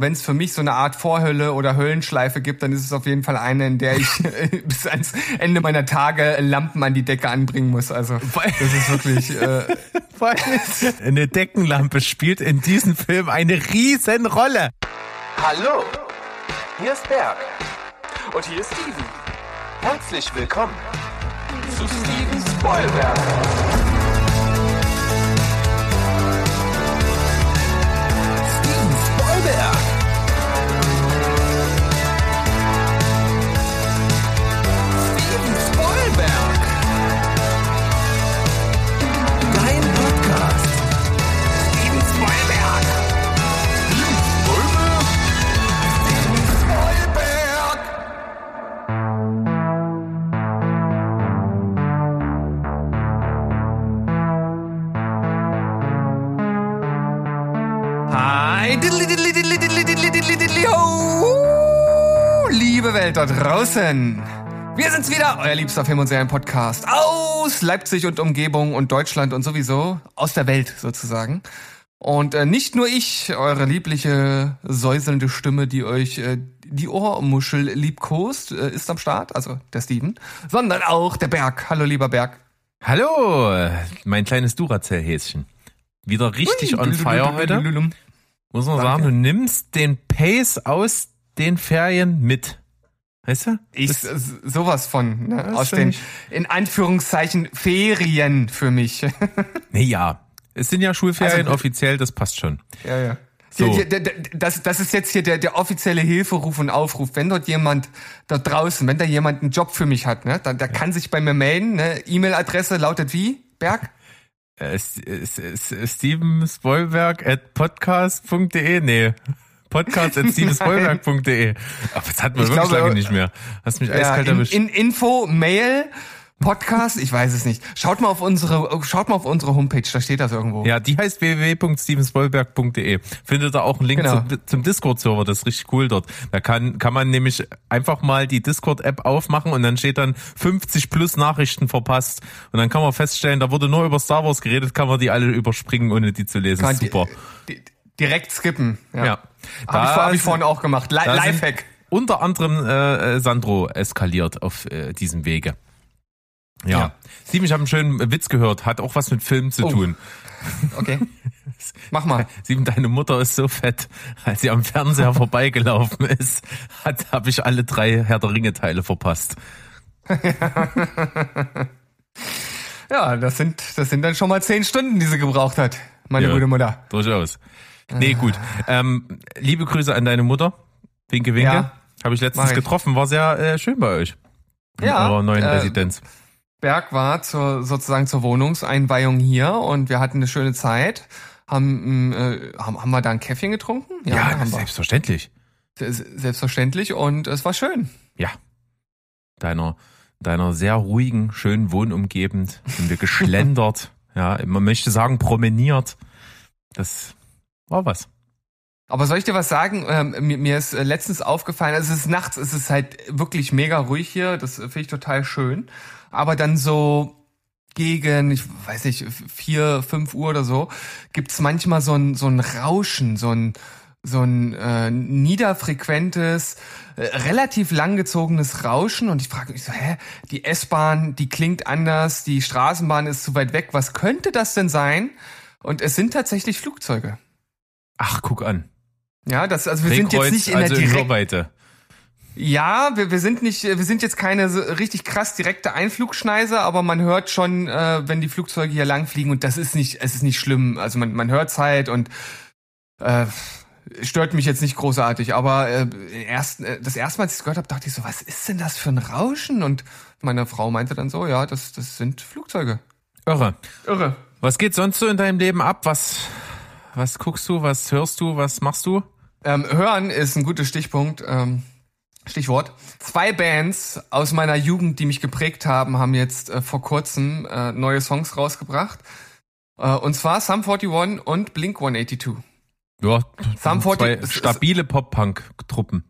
wenn es für mich so eine Art Vorhölle oder Höllenschleife gibt, dann ist es auf jeden Fall eine, in der ich bis ans Ende meiner Tage Lampen an die Decke anbringen muss. Also das ist wirklich. Äh, eine Deckenlampe spielt in diesem Film eine Riesenrolle. Hallo, hier ist Berg und hier ist Steven. Herzlich willkommen zu Steven Spoilberg. Liebe Welt da draußen. Wir sind's wieder, euer liebster Film- und Serien-Podcast aus Leipzig und Umgebung und Deutschland und sowieso aus der Welt sozusagen. Und äh, nicht nur ich, eure liebliche, säuselnde Stimme, die euch äh, die Ohrmuschel liebkost, äh, ist am Start, also der Steven, sondern auch der Berg. Hallo, lieber Berg. Hallo, mein kleines Duracell-Häschen. Wieder richtig Ui, on fire heute. Muss man sagen, du nimmst den Pace aus den Ferien mit. Weißt du? Ich, sowas von, ne? aus den, in Anführungszeichen, Ferien für mich. nee, ja. Es sind ja Schulferien also, offiziell, das passt schon. Ja, ja. So. Das, das ist jetzt hier der, der offizielle Hilferuf und Aufruf. Wenn dort jemand da draußen, wenn da jemand einen Job für mich hat, ne, dann, der ja. kann sich bei mir melden. Ne? E-Mail-Adresse lautet wie? Berg? Äh, Steven Spoilberg at podcast.de? Nee podcast.stevensvollberg.de. Aber das hat man ich wirklich glaube, lange nicht mehr. Hast mich ja, eiskalt in, erwischt. In Info, Mail, Podcast, ich weiß es nicht. Schaut mal auf unsere, schaut mal auf unsere Homepage, da steht das irgendwo. Ja, die heißt www.stevensvollberg.de. Findet ihr auch einen Link genau. zum, zum Discord-Server, das ist richtig cool dort. Da kann, kann man nämlich einfach mal die Discord-App aufmachen und dann steht dann 50 plus Nachrichten verpasst. Und dann kann man feststellen, da wurde nur über Star Wars geredet, kann man die alle überspringen, ohne die zu lesen. Kann Super. Die, die, direkt skippen. Ja. ja. Habe ich, hab ich vorhin auch gemacht. Li Lifehack. Unter anderem äh, Sandro eskaliert auf äh, diesem Wege. Ja. ja. Steven, ich habe einen schönen Witz gehört, hat auch was mit Filmen zu oh. tun. Okay. Mach mal. Steven, deine Mutter ist so fett, als sie am Fernseher vorbeigelaufen ist, hat habe ich alle drei Herr der Ringe Teile verpasst. ja, das sind das sind dann schon mal zehn Stunden, die sie gebraucht hat, meine ja, gute Mutter. Durchaus. Nee, gut. Ähm, liebe Grüße an deine Mutter. Winke, winke. Ja, Habe ich letztens ich. getroffen. War sehr äh, schön bei euch. In ja. eurer neuen äh, Residenz. Berg war zur, sozusagen zur Wohnungseinweihung hier und wir hatten eine schöne Zeit. Haben, äh, haben, haben wir da ein Käffchen getrunken? Ja, ja haben selbstverständlich. Wir. Selbstverständlich und es war schön. Ja. Deiner, deiner sehr ruhigen, schönen Wohnumgebung sind wir geschlendert. ja, man möchte sagen promeniert. Das war was. Aber soll ich dir was sagen? Ähm, mir, ist äh, letztens aufgefallen, also es ist nachts, es ist halt wirklich mega ruhig hier, das finde ich total schön. Aber dann so gegen, ich weiß nicht, vier, fünf Uhr oder so, gibt's manchmal so ein, so ein Rauschen, so ein, so ein äh, niederfrequentes, äh, relativ langgezogenes Rauschen und ich frage mich so, hä, die S-Bahn, die klingt anders, die Straßenbahn ist zu weit weg, was könnte das denn sein? Und es sind tatsächlich Flugzeuge. Ach, guck an. Ja, das, also wir sind jetzt nicht in also der direkten. Ja, wir, wir sind nicht, wir sind jetzt keine so richtig krass direkte Einflugschneise, aber man hört schon, äh, wenn die Flugzeuge hier langfliegen und das ist nicht, es ist nicht schlimm. Also man, man hört halt und äh, stört mich jetzt nicht großartig, aber äh, erst, äh, das erste Mal, als ich es gehört habe, dachte ich so, was ist denn das für ein Rauschen? Und meine Frau meinte dann so, ja, das, das sind Flugzeuge. Irre. Irre. Was geht sonst so in deinem Leben ab? Was was guckst du? Was hörst du? Was machst du? Ähm, hören ist ein guter Stichpunkt. Ähm, Stichwort. Zwei Bands aus meiner Jugend, die mich geprägt haben, haben jetzt äh, vor kurzem äh, neue Songs rausgebracht. Äh, und zwar Sum 41 und Blink 182. Ja, Sum 40, stabile Pop-Punk-Truppen.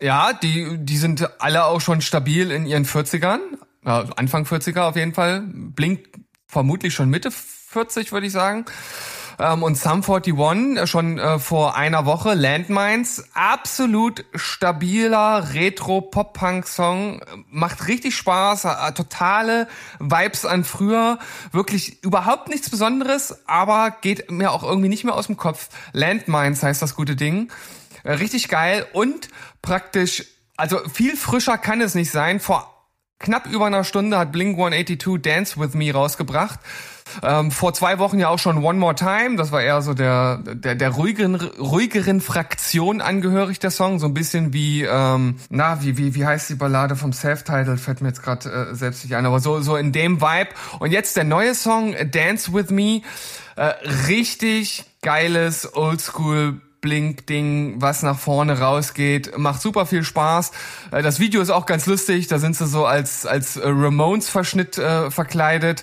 Ja, die, die sind alle auch schon stabil in ihren 40ern. Ja, Anfang 40er auf jeden Fall. Blink vermutlich schon Mitte 40, würde ich sagen. Ähm, und Sum 41 äh, schon äh, vor einer Woche. Landmines, absolut stabiler Retro-Pop-Punk-Song. Macht richtig Spaß, äh, totale Vibes an früher. Wirklich überhaupt nichts Besonderes, aber geht mir auch irgendwie nicht mehr aus dem Kopf. Landmines heißt das gute Ding. Äh, richtig geil und praktisch, also viel frischer kann es nicht sein. Vor knapp über einer Stunde hat Blink 182 Dance With Me rausgebracht. Ähm, vor zwei Wochen ja auch schon One More Time. Das war eher so der, der, der ruhigeren, ruhigeren Fraktion angehörig, der Song. So ein bisschen wie, ähm, na, wie, wie, wie heißt die Ballade vom Self-Title? Fällt mir jetzt gerade äh, selbst nicht ein. Aber so, so in dem Vibe. Und jetzt der neue Song, Dance With Me. Äh, richtig geiles Oldschool Blink-Ding, was nach vorne rausgeht. Macht super viel Spaß. Äh, das Video ist auch ganz lustig. Da sind sie so als, als äh, Ramones-Verschnitt äh, verkleidet.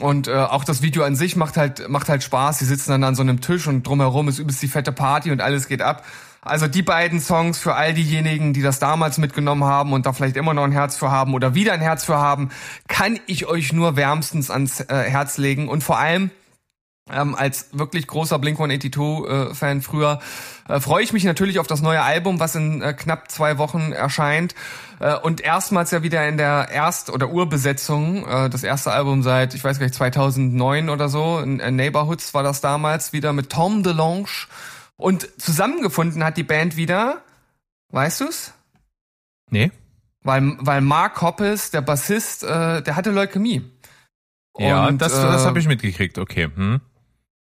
Und äh, auch das Video an sich macht halt, macht halt Spaß. Sie sitzen dann an so einem Tisch und drumherum ist übelst die fette Party und alles geht ab. Also die beiden Songs für all diejenigen, die das damals mitgenommen haben und da vielleicht immer noch ein Herz für haben oder wieder ein Herz für haben, kann ich euch nur wärmstens ans äh, Herz legen. Und vor allem, ähm, als wirklich großer Blink-182-Fan äh, früher äh, freue ich mich natürlich auf das neue Album, was in äh, knapp zwei Wochen erscheint. Äh, und erstmals ja wieder in der Erst- oder Urbesetzung. Äh, das erste Album seit, ich weiß gar nicht, 2009 oder so. In, in Neighborhoods war das damals wieder mit Tom DeLonge. Und zusammengefunden hat die Band wieder, weißt du's? Nee. Weil, weil Mark Hoppes, der Bassist, äh, der hatte Leukämie. Ja, und, das, das habe ich mitgekriegt, okay. Hm.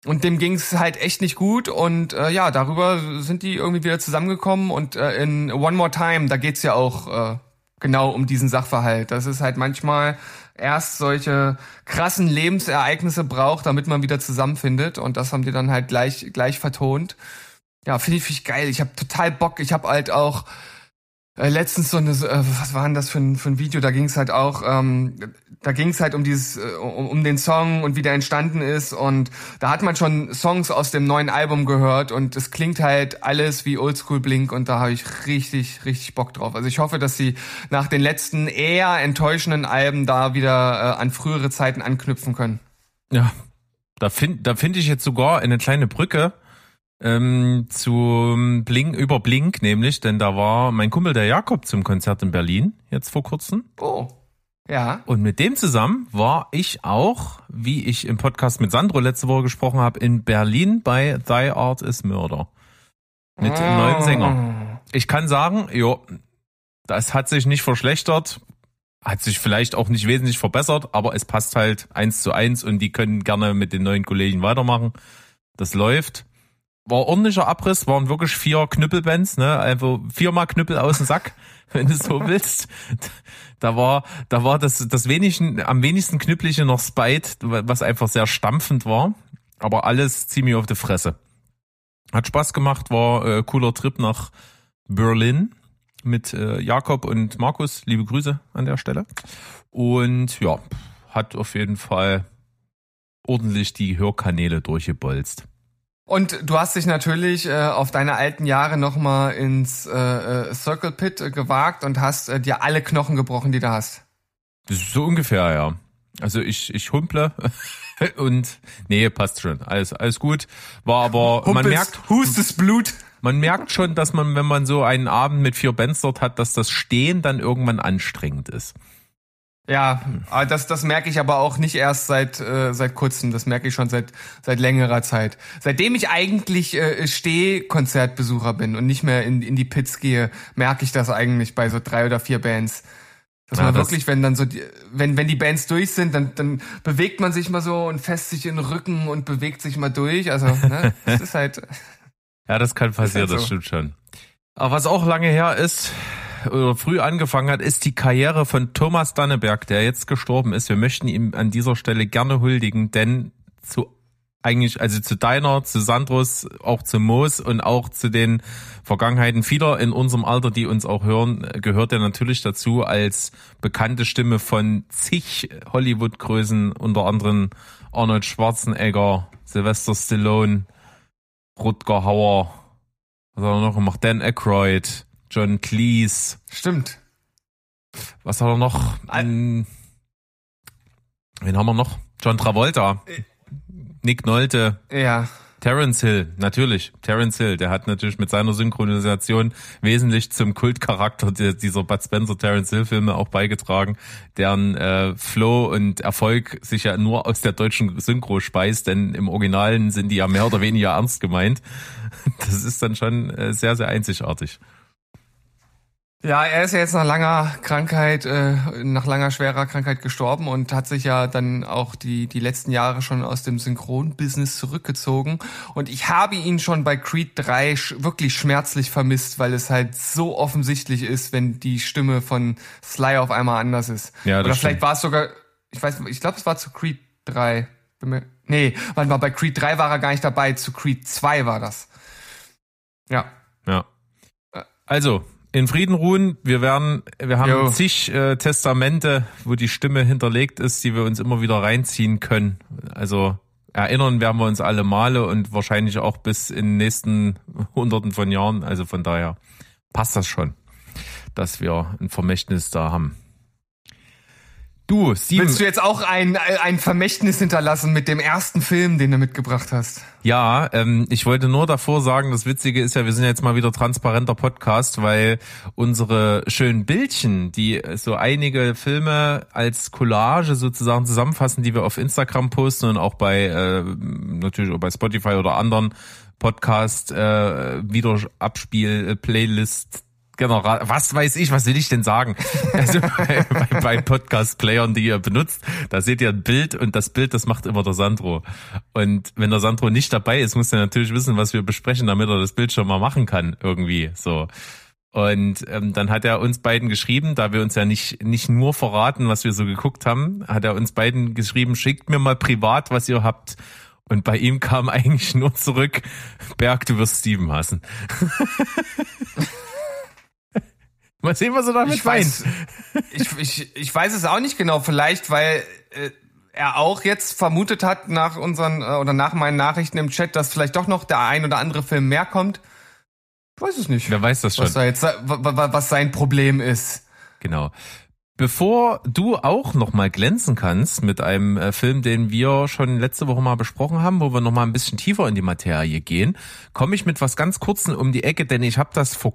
Und dem ging's halt echt nicht gut und äh, ja, darüber sind die irgendwie wieder zusammengekommen und äh, in One More Time, da geht's ja auch äh, genau um diesen Sachverhalt. Das ist halt manchmal erst solche krassen Lebensereignisse braucht, damit man wieder zusammenfindet und das haben die dann halt gleich gleich vertont. Ja, finde ich, find ich geil. Ich habe total Bock. Ich habe halt auch äh, letztens so eine, äh, was war denn das für ein, für ein Video? Da ging es halt auch, ähm, da ging es halt um dieses, äh, um, um den Song und wie der entstanden ist und da hat man schon Songs aus dem neuen Album gehört und es klingt halt alles wie Oldschool Blink und da habe ich richtig, richtig Bock drauf. Also ich hoffe, dass sie nach den letzten eher enttäuschenden Alben da wieder äh, an frühere Zeiten anknüpfen können. Ja, da finde da finde ich jetzt sogar eine kleine Brücke ähm, zu Blink, über Blink nämlich, denn da war mein Kumpel der Jakob zum Konzert in Berlin, jetzt vor kurzem. Oh. Ja. Und mit dem zusammen war ich auch, wie ich im Podcast mit Sandro letzte Woche gesprochen habe, in Berlin bei Thy Art is Murder. Mit oh. neuen Sänger. Ich kann sagen, jo, das hat sich nicht verschlechtert, hat sich vielleicht auch nicht wesentlich verbessert, aber es passt halt eins zu eins und die können gerne mit den neuen Kollegen weitermachen. Das läuft war ordentlicher Abriss, waren wirklich vier Knüppelbands, ne? Also viermal Knüppel aus dem Sack, wenn du so willst. Da war, da war das, das wenigen, am wenigsten knüppelige noch Spite, was einfach sehr stampfend war. Aber alles ziemlich auf die Fresse. Hat Spaß gemacht, war äh, cooler Trip nach Berlin mit äh, Jakob und Markus. Liebe Grüße an der Stelle. Und ja, hat auf jeden Fall ordentlich die Hörkanäle durchgebolzt. Und du hast dich natürlich äh, auf deine alten Jahre nochmal ins äh, äh, Circle Pit äh, gewagt und hast äh, dir alle Knochen gebrochen, die du hast. So ungefähr, ja. Also ich, ich humple und nee, passt schon. Alles, alles gut. War aber, Humpelst, man merkt. Hustes Blut. Man merkt schon, dass man, wenn man so einen Abend mit vier Bands dort hat, dass das Stehen dann irgendwann anstrengend ist. Ja, das, das merke ich aber auch nicht erst seit, äh, seit kurzem. Das merke ich schon seit, seit längerer Zeit. Seitdem ich eigentlich äh, Steh-Konzertbesucher bin und nicht mehr in, in die Pits gehe, merke ich das eigentlich bei so drei oder vier Bands. Dass ja, man das wirklich, wenn dann so die, wenn, wenn die Bands durch sind, dann, dann bewegt man sich mal so und fässt sich in den Rücken und bewegt sich mal durch. Also, ne, das ist halt. Ja, das kann passieren, das, halt so. das stimmt schon. Aber was auch lange her ist, oder früh angefangen hat, ist die Karriere von Thomas Danneberg, der jetzt gestorben ist. Wir möchten ihm an dieser Stelle gerne huldigen, denn zu eigentlich, also zu deiner, zu Sandros, auch zu Moos und auch zu den Vergangenheiten vieler in unserem Alter, die uns auch hören, gehört er natürlich dazu als bekannte Stimme von zig Hollywood-Größen, unter anderem Arnold Schwarzenegger, Sylvester Stallone, Rutger Hauer, was hat er noch gemacht? Dan Aykroyd, John Cleese. Stimmt. Was hat er noch? Ein, wen haben wir noch? John Travolta. Nick Nolte. Ja. Terence Hill, natürlich. Terence Hill, der hat natürlich mit seiner Synchronisation wesentlich zum Kultcharakter dieser Bud Spencer Terence Hill Filme auch beigetragen, deren äh, Flow und Erfolg sich ja nur aus der deutschen Synchro speist, denn im Originalen sind die ja mehr oder weniger ernst gemeint. Das ist dann schon äh, sehr, sehr einzigartig. Ja, er ist ja jetzt nach langer Krankheit, äh, nach langer schwerer Krankheit gestorben und hat sich ja dann auch die, die letzten Jahre schon aus dem Synchronbusiness zurückgezogen. Und ich habe ihn schon bei Creed 3 sch wirklich schmerzlich vermisst, weil es halt so offensichtlich ist, wenn die Stimme von Sly auf einmal anders ist. Ja, das Oder vielleicht war es sogar, ich weiß, ich glaube, es war zu Creed 3. Nee, warte mal, bei Creed 3 war er gar nicht dabei, zu Creed 2 war das. Ja. Ja. Also, in Frieden ruhen. Wir werden, wir haben jo. zig äh, Testamente, wo die Stimme hinterlegt ist, die wir uns immer wieder reinziehen können. Also erinnern werden wir uns alle Male und wahrscheinlich auch bis in den nächsten Hunderten von Jahren. Also von daher passt das schon, dass wir ein Vermächtnis da haben. Du, Steven. Willst du jetzt auch ein, ein Vermächtnis hinterlassen mit dem ersten Film, den du mitgebracht hast? Ja, ähm, ich wollte nur davor sagen, das Witzige ist ja, wir sind jetzt mal wieder transparenter Podcast, weil unsere schönen Bildchen, die so einige Filme als Collage sozusagen zusammenfassen, die wir auf Instagram posten und auch bei äh, natürlich auch bei Spotify oder anderen Podcast äh, Wiederabspiel äh, Playlist General, was weiß ich, was will ich denn sagen? Also bei, bei, bei Podcast-Playern, die ihr benutzt, da seht ihr ein Bild und das Bild, das macht immer der Sandro. Und wenn der Sandro nicht dabei ist, muss er natürlich wissen, was wir besprechen, damit er das Bild schon mal machen kann, irgendwie so. Und ähm, dann hat er uns beiden geschrieben, da wir uns ja nicht, nicht nur verraten, was wir so geguckt haben, hat er uns beiden geschrieben, schickt mir mal privat, was ihr habt. Und bei ihm kam eigentlich nur zurück, Berg, du wirst Steven hassen. Mal sehen, was er damit ich weiß, ich, ich, ich weiß es auch nicht genau. Vielleicht, weil äh, er auch jetzt vermutet hat nach unseren äh, oder nach meinen Nachrichten im Chat, dass vielleicht doch noch der ein oder andere Film mehr kommt. Ich weiß es nicht. Wer weiß das schon. Was, jetzt, was sein Problem ist. Genau. Bevor du auch noch mal glänzen kannst mit einem äh, Film, den wir schon letzte Woche mal besprochen haben, wo wir noch mal ein bisschen tiefer in die Materie gehen, komme ich mit was ganz Kurzem um die Ecke, denn ich habe das vor,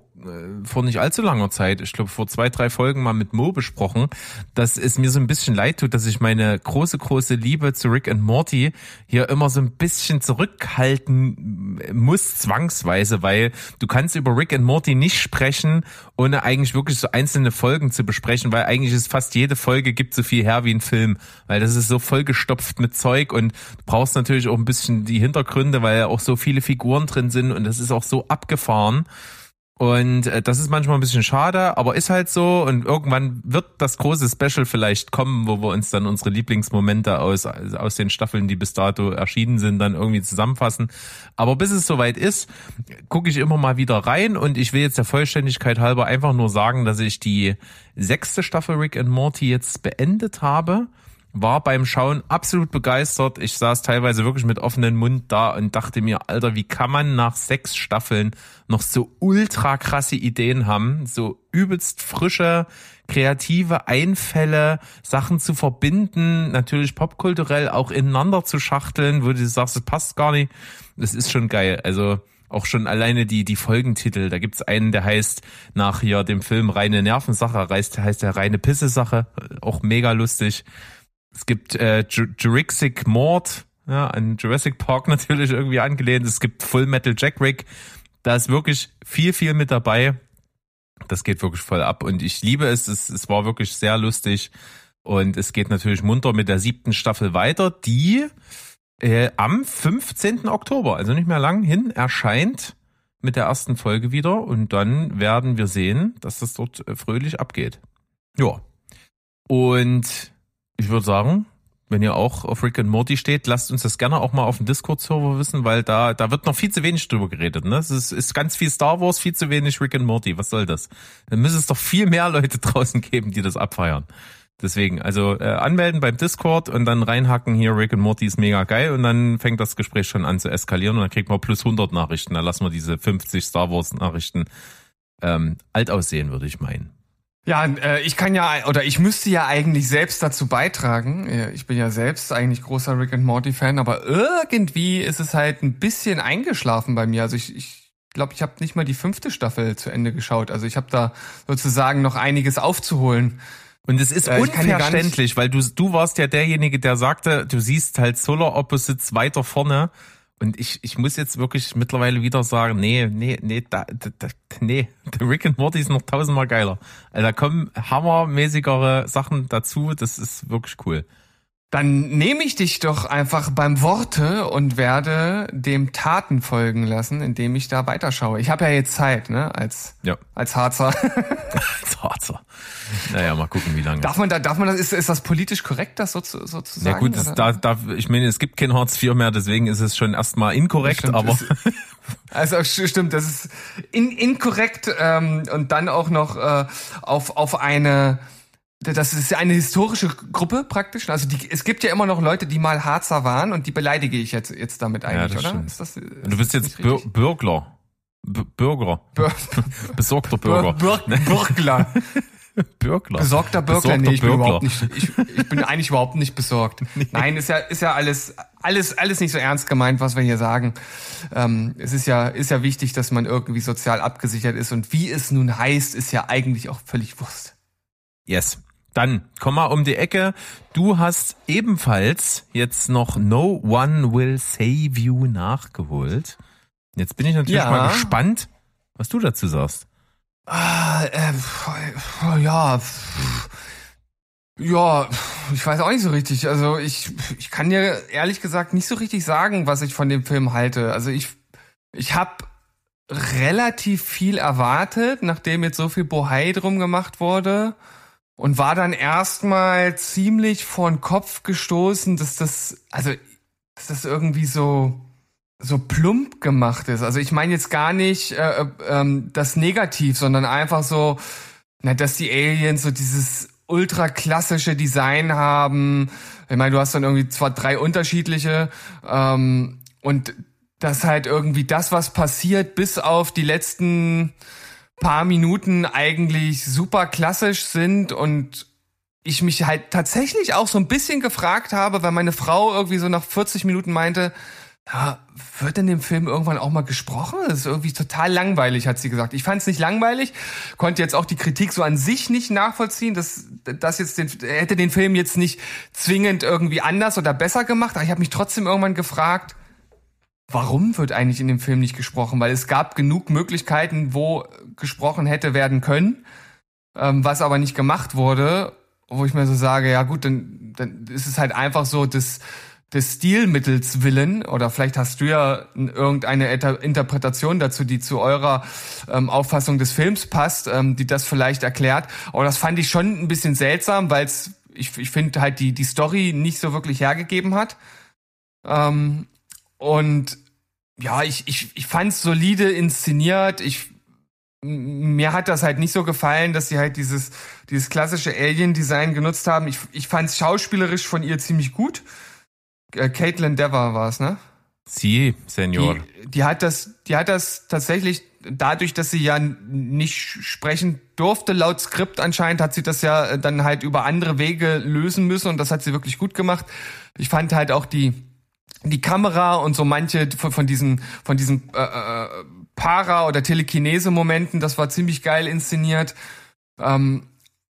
vor nicht allzu langer Zeit, ich glaube vor zwei, drei Folgen mal mit Mo besprochen, dass es mir so ein bisschen leid tut, dass ich meine große, große Liebe zu Rick and Morty hier immer so ein bisschen zurückhalten muss, zwangsweise, weil du kannst über Rick and Morty nicht sprechen, ohne eigentlich wirklich so einzelne Folgen zu besprechen, weil eigentlich ist fast jede Folge gibt so viel her wie ein Film, weil das ist so vollgestopft mit Zeug und du brauchst natürlich auch ein bisschen die Hintergründe, weil auch so viele Figuren drin sind und das ist auch so abgefahren. Und äh, das ist manchmal ein bisschen schade, aber ist halt so. Und irgendwann wird das große Special vielleicht kommen, wo wir uns dann unsere Lieblingsmomente aus, aus den Staffeln, die bis dato erschienen sind, dann irgendwie zusammenfassen. Aber bis es soweit ist, gucke ich immer mal wieder rein. Und ich will jetzt der Vollständigkeit halber einfach nur sagen, dass ich die sechste Staffel Rick and Morty jetzt beendet habe war beim Schauen absolut begeistert. Ich saß teilweise wirklich mit offenem Mund da und dachte mir, Alter, wie kann man nach sechs Staffeln noch so ultra krasse Ideen haben, so übelst frische, kreative Einfälle, Sachen zu verbinden, natürlich popkulturell auch ineinander zu schachteln, wo du sagst, es passt gar nicht. Das ist schon geil. Also auch schon alleine die, die Folgentitel. Da gibt's einen, der heißt nach hier dem Film Reine Nervensache, heißt, heißt der reine Pisse-Sache. Auch mega lustig. Es gibt äh, Jurassic Mord, ja, an Jurassic Park natürlich irgendwie angelehnt. Es gibt Full Metal Jack Rick. Da ist wirklich viel, viel mit dabei. Das geht wirklich voll ab und ich liebe es. Es, es war wirklich sehr lustig. Und es geht natürlich munter mit der siebten Staffel weiter, die äh, am 15. Oktober, also nicht mehr lang hin, erscheint mit der ersten Folge wieder. Und dann werden wir sehen, dass das dort äh, fröhlich abgeht. Ja. Und ich würde sagen, wenn ihr auch auf Rick and Morty steht, lasst uns das gerne auch mal auf dem Discord-Server wissen, weil da, da wird noch viel zu wenig drüber geredet. Ne? Es ist, ist ganz viel Star Wars, viel zu wenig Rick and Morty. Was soll das? Dann müsste es doch viel mehr Leute draußen geben, die das abfeiern. Deswegen, also äh, anmelden beim Discord und dann reinhacken hier, Rick and Morty ist mega geil und dann fängt das Gespräch schon an zu eskalieren und dann kriegt man plus 100 Nachrichten. Da lassen wir diese 50 Star Wars Nachrichten ähm, alt aussehen, würde ich meinen. Ja, äh, ich kann ja, oder ich müsste ja eigentlich selbst dazu beitragen. Ich bin ja selbst eigentlich großer Rick and Morty Fan, aber irgendwie ist es halt ein bisschen eingeschlafen bei mir. Also ich, ich glaube, ich habe nicht mal die fünfte Staffel zu Ende geschaut. Also ich habe da sozusagen noch einiges aufzuholen. Und es ist äh, unverständlich, weil du, du warst ja derjenige, der sagte, du siehst halt Solar Opposites weiter vorne und ich, ich muss jetzt wirklich mittlerweile wieder sagen, nee, nee, nee, da, da, nee, der Rick and Morty ist noch tausendmal geiler. Also da kommen hammermäßigere Sachen dazu, das ist wirklich cool. Dann nehme ich dich doch einfach beim Worte und werde dem Taten folgen lassen, indem ich da weiterschaue. Ich habe ja jetzt Zeit, ne, als, ja. als Harzer. als Harzer. Naja, mal gucken, wie lange. Darf man da, darf man das, ist, ist das politisch korrekt, das so zu, so zu sagen? Ja gut, das, da, da, ich meine, es gibt kein Hartz IV mehr, deswegen ist es schon erstmal inkorrekt, stimmt, aber. also stimmt, das ist in, inkorrekt ähm, und dann auch noch äh, auf, auf eine das ist eine historische Gruppe praktisch. Also die, es gibt ja immer noch Leute, die mal Harzer waren und die beleidige ich jetzt, jetzt damit eigentlich, ja, oder? Ist das, ist du bist jetzt Bür Bürgler. B Bürger. Bür Besorgter Bürger. Bür Bürgler. Bürgler. Besorgter Bürgler, nee, ich bin überhaupt nicht, ich, ich bin eigentlich überhaupt nicht besorgt. Nee. Nein, ist ja, ist ja alles, alles, alles nicht so ernst gemeint, was wir hier sagen. Ähm, es ist ja, ist ja wichtig, dass man irgendwie sozial abgesichert ist und wie es nun heißt, ist ja eigentlich auch völlig Wurst. Yes. Dann komm mal um die Ecke. Du hast ebenfalls jetzt noch No One Will Save You nachgeholt. Jetzt bin ich natürlich ja. mal gespannt, was du dazu sagst. Ah, äh, ja, ja, ich weiß auch nicht so richtig. Also ich, ich kann dir ehrlich gesagt nicht so richtig sagen, was ich von dem Film halte. Also ich, ich habe relativ viel erwartet, nachdem jetzt so viel Bohai drum gemacht wurde und war dann erstmal ziemlich vor den Kopf gestoßen, dass das, also, dass das irgendwie so, so plump gemacht ist. Also ich meine jetzt gar nicht äh, äh, ähm, das Negativ, sondern einfach so, na, dass die Aliens so dieses ultra klassische Design haben. Ich meine, du hast dann irgendwie zwar drei unterschiedliche ähm, und das halt irgendwie das, was passiert, bis auf die letzten paar Minuten eigentlich super klassisch sind und ich mich halt tatsächlich auch so ein bisschen gefragt habe, weil meine Frau irgendwie so nach 40 Minuten meinte, ja, wird in dem Film irgendwann auch mal gesprochen? Das ist irgendwie total langweilig, hat sie gesagt. Ich fand es nicht langweilig, konnte jetzt auch die Kritik so an sich nicht nachvollziehen, dass das jetzt den, hätte den Film jetzt nicht zwingend irgendwie anders oder besser gemacht. Aber ich habe mich trotzdem irgendwann gefragt, warum wird eigentlich in dem Film nicht gesprochen? Weil es gab genug Möglichkeiten, wo gesprochen hätte werden können, ähm, was aber nicht gemacht wurde, wo ich mir so sage, ja gut, dann, dann ist es halt einfach so des, des Stilmittels willen, oder vielleicht hast du ja irgendeine Interpretation dazu, die zu eurer ähm, Auffassung des Films passt, ähm, die das vielleicht erklärt. Aber das fand ich schon ein bisschen seltsam, weil es, ich, ich finde halt die, die Story nicht so wirklich hergegeben hat. Ähm, und ja, ich, ich, ich fand es solide inszeniert. Ich mir hat das halt nicht so gefallen, dass sie halt dieses, dieses klassische Alien-Design genutzt haben. Ich, ich fand es schauspielerisch von ihr ziemlich gut. Äh, Caitlin Dever war es, ne? Sie, Senior. Die, die, hat das, die hat das tatsächlich dadurch, dass sie ja nicht sprechen durfte, laut Skript anscheinend, hat sie das ja dann halt über andere Wege lösen müssen und das hat sie wirklich gut gemacht. Ich fand halt auch die, die Kamera und so manche von, von diesen von diesen äh, äh, Para- oder Telekinese-Momenten, das war ziemlich geil inszeniert. Ähm,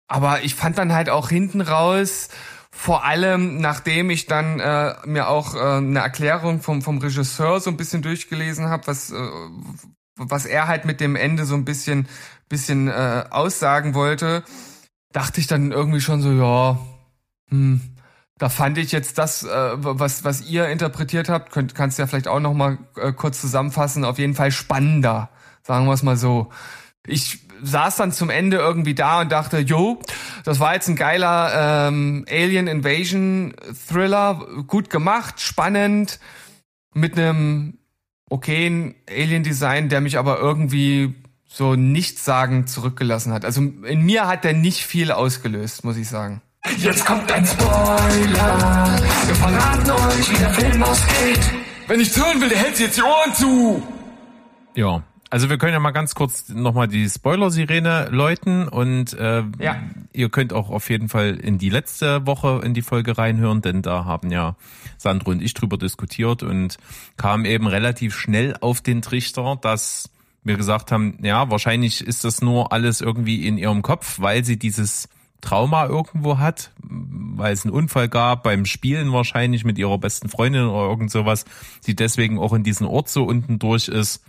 aber ich fand dann halt auch hinten raus, vor allem nachdem ich dann äh, mir auch äh, eine Erklärung vom, vom Regisseur so ein bisschen durchgelesen habe, was, äh, was er halt mit dem Ende so ein bisschen, bisschen äh, aussagen wollte, dachte ich dann irgendwie schon so, ja, hm, da fand ich jetzt das, äh, was, was ihr interpretiert habt, könnt, kannst du ja vielleicht auch noch mal äh, kurz zusammenfassen, auf jeden Fall spannender, sagen wir es mal so. Ich saß dann zum Ende irgendwie da und dachte, jo, das war jetzt ein geiler ähm, Alien Invasion Thriller, gut gemacht, spannend, mit einem okayen Alien Design, der mich aber irgendwie so nichtssagend zurückgelassen hat. Also in mir hat der nicht viel ausgelöst, muss ich sagen. Jetzt kommt ein Spoiler. Wir verraten euch, wie der Film ausgeht. Wenn ich hören will, der hält sich jetzt die Ohren zu. Ja, Also wir können ja mal ganz kurz nochmal die Spoiler-Sirene läuten und äh, ja. ihr könnt auch auf jeden Fall in die letzte Woche in die Folge reinhören, denn da haben ja Sandro und ich drüber diskutiert und kamen eben relativ schnell auf den Trichter, dass wir gesagt haben, ja, wahrscheinlich ist das nur alles irgendwie in ihrem Kopf, weil sie dieses Trauma irgendwo hat, weil es einen Unfall gab beim Spielen wahrscheinlich mit ihrer besten Freundin oder irgend sowas, die deswegen auch in diesen Ort so unten durch ist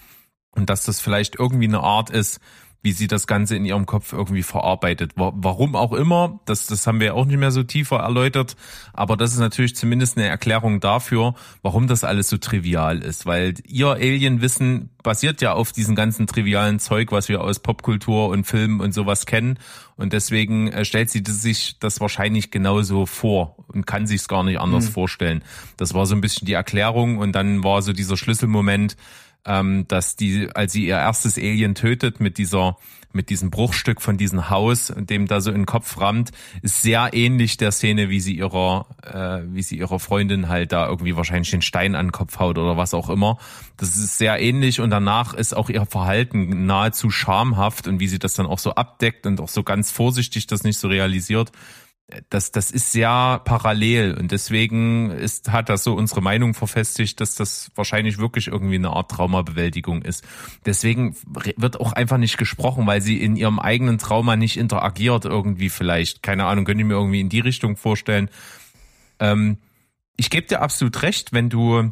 und dass das vielleicht irgendwie eine Art ist, wie sie das Ganze in ihrem Kopf irgendwie verarbeitet. Warum auch immer, das, das haben wir auch nicht mehr so tiefer erläutert, aber das ist natürlich zumindest eine Erklärung dafür, warum das alles so trivial ist, weil ihr Alienwissen basiert ja auf diesem ganzen trivialen Zeug, was wir aus Popkultur und Filmen und sowas kennen und deswegen äh, stellt sie sich das wahrscheinlich genauso vor und kann sich es gar nicht anders mhm. vorstellen. Das war so ein bisschen die Erklärung und dann war so dieser Schlüsselmoment, ähm, dass die, als sie ihr erstes Alien tötet mit dieser mit diesem Bruchstück von diesem Haus, dem da so in den Kopf rammt, ist sehr ähnlich der Szene, wie sie ihrer, äh, wie sie ihrer Freundin halt da irgendwie wahrscheinlich den Stein an den Kopf haut oder was auch immer. Das ist sehr ähnlich und danach ist auch ihr Verhalten nahezu schamhaft und wie sie das dann auch so abdeckt und auch so ganz vorsichtig das nicht so realisiert das, das ist sehr parallel und deswegen ist, hat das so unsere Meinung verfestigt, dass das wahrscheinlich wirklich irgendwie eine Art Traumabewältigung ist. Deswegen wird auch einfach nicht gesprochen, weil sie in ihrem eigenen Trauma nicht interagiert irgendwie vielleicht. Keine Ahnung, könnte ich mir irgendwie in die Richtung vorstellen. Ähm, ich gebe dir absolut recht, wenn du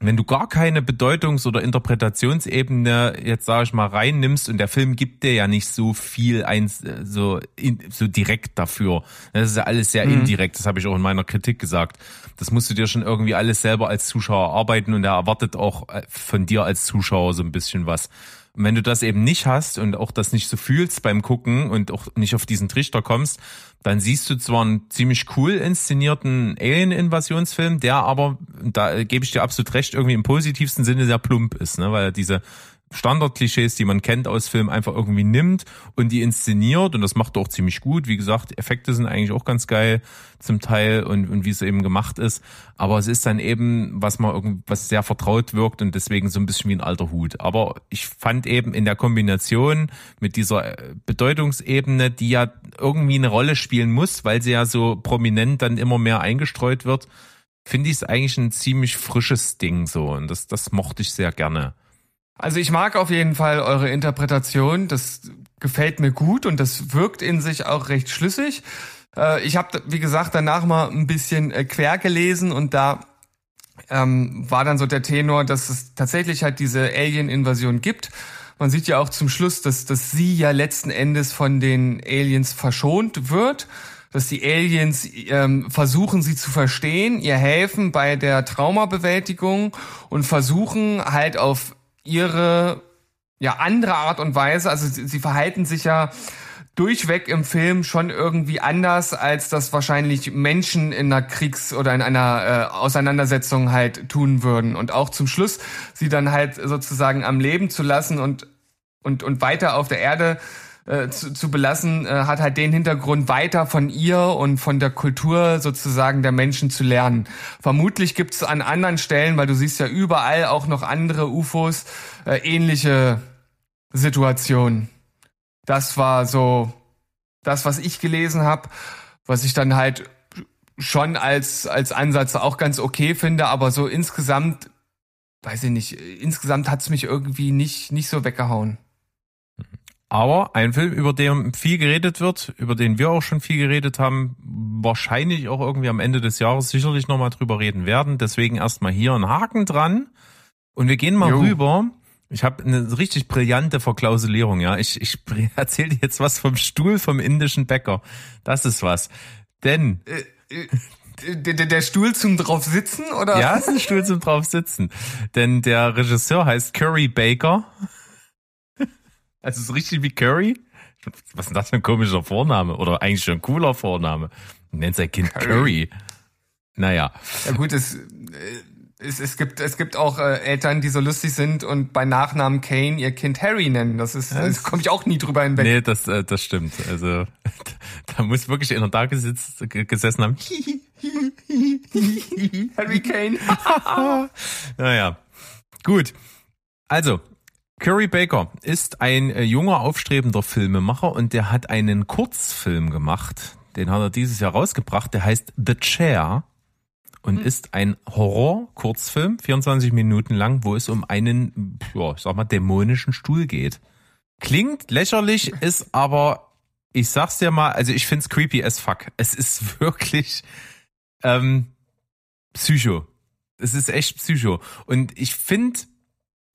wenn du gar keine Bedeutungs- oder Interpretationsebene jetzt sage ich mal reinnimmst und der Film gibt dir ja nicht so viel eins so in, so direkt dafür. Das ist ja alles sehr mhm. indirekt, das habe ich auch in meiner Kritik gesagt. Das musst du dir schon irgendwie alles selber als Zuschauer arbeiten und er erwartet auch äh, von dir als Zuschauer so ein bisschen was. Und wenn du das eben nicht hast und auch das nicht so fühlst beim Gucken und auch nicht auf diesen Trichter kommst, dann siehst du zwar einen ziemlich cool inszenierten Alien-Invasionsfilm, der aber, da gebe ich dir absolut recht, irgendwie im positivsten Sinne sehr plump ist, ne? weil er diese Standardklischees, die man kennt aus Filmen, einfach irgendwie nimmt und die inszeniert und das macht er auch ziemlich gut. Wie gesagt, Effekte sind eigentlich auch ganz geil zum Teil und, und wie es eben gemacht ist. Aber es ist dann eben, was man irgendwas sehr vertraut wirkt und deswegen so ein bisschen wie ein alter Hut. Aber ich fand eben in der Kombination mit dieser äh, Bedeutungsebene, die ja irgendwie eine Rolle spielen muss, weil sie ja so prominent dann immer mehr eingestreut wird, finde ich es eigentlich ein ziemlich frisches Ding so und das, das mochte ich sehr gerne. Also ich mag auf jeden Fall eure Interpretation. Das gefällt mir gut und das wirkt in sich auch recht schlüssig. Äh, ich habe, wie gesagt, danach mal ein bisschen äh, quer gelesen und da ähm, war dann so der Tenor, dass es tatsächlich halt diese Alien-Invasion gibt. Man sieht ja auch zum Schluss, dass, dass sie ja letzten Endes von den Aliens verschont wird dass die Aliens ähm, versuchen, sie zu verstehen, ihr helfen bei der Traumabewältigung und versuchen halt auf ihre ja andere Art und Weise. Also sie, sie verhalten sich ja durchweg im Film schon irgendwie anders, als das wahrscheinlich Menschen in einer Kriegs- oder in einer äh, Auseinandersetzung halt tun würden. Und auch zum Schluss sie dann halt sozusagen am Leben zu lassen und, und, und weiter auf der Erde äh, zu, zu belassen, äh, hat halt den Hintergrund, weiter von ihr und von der Kultur sozusagen der Menschen zu lernen. Vermutlich gibt es an anderen Stellen, weil du siehst ja überall auch noch andere UFOs, äh, ähnliche Situationen. Das war so das, was ich gelesen habe, was ich dann halt schon als, als Ansatz auch ganz okay finde, aber so insgesamt, weiß ich nicht, insgesamt hat's mich irgendwie nicht, nicht so weggehauen. Aber ein Film, über den viel geredet wird, über den wir auch schon viel geredet haben, wahrscheinlich auch irgendwie am Ende des Jahres sicherlich nochmal drüber reden werden. Deswegen erstmal hier ein Haken dran. Und wir gehen mal jo. rüber. Ich habe eine richtig brillante Verklausulierung, ja. Ich, ich erzähle dir jetzt was vom Stuhl vom indischen Bäcker. Das ist was. Denn. Äh, äh, der, der Stuhl zum drauf sitzen, oder? Ja, es ist ein Stuhl zum drauf sitzen. Denn der Regisseur heißt Curry Baker. Also so richtig wie Curry. Was ist denn das für ein komischer Vorname? Oder eigentlich schon ein cooler Vorname. Nennt sein Kind Curry. Curry. Naja. Ja gut, es, äh, es, es gibt es gibt auch äh, Eltern, die so lustig sind und bei Nachnamen Kane ihr Kind Harry nennen. Das ist, das komme ich auch nie drüber hinweg. Nee, das, äh, das stimmt. Also da muss wirklich einer da gesitzt, gesessen haben. Harry Kane. naja. Gut. Also, Curry Baker ist ein äh, junger, aufstrebender Filmemacher und der hat einen Kurzfilm gemacht. Den hat er dieses Jahr rausgebracht. Der heißt The Chair und hm. ist ein Horror-Kurzfilm, 24 Minuten lang, wo es um einen, ja, ich sag mal, dämonischen Stuhl geht. Klingt lächerlich, ist aber, ich sag's dir mal, also ich find's creepy as fuck. Es ist wirklich ähm, Psycho. Es ist echt Psycho. Und ich finde,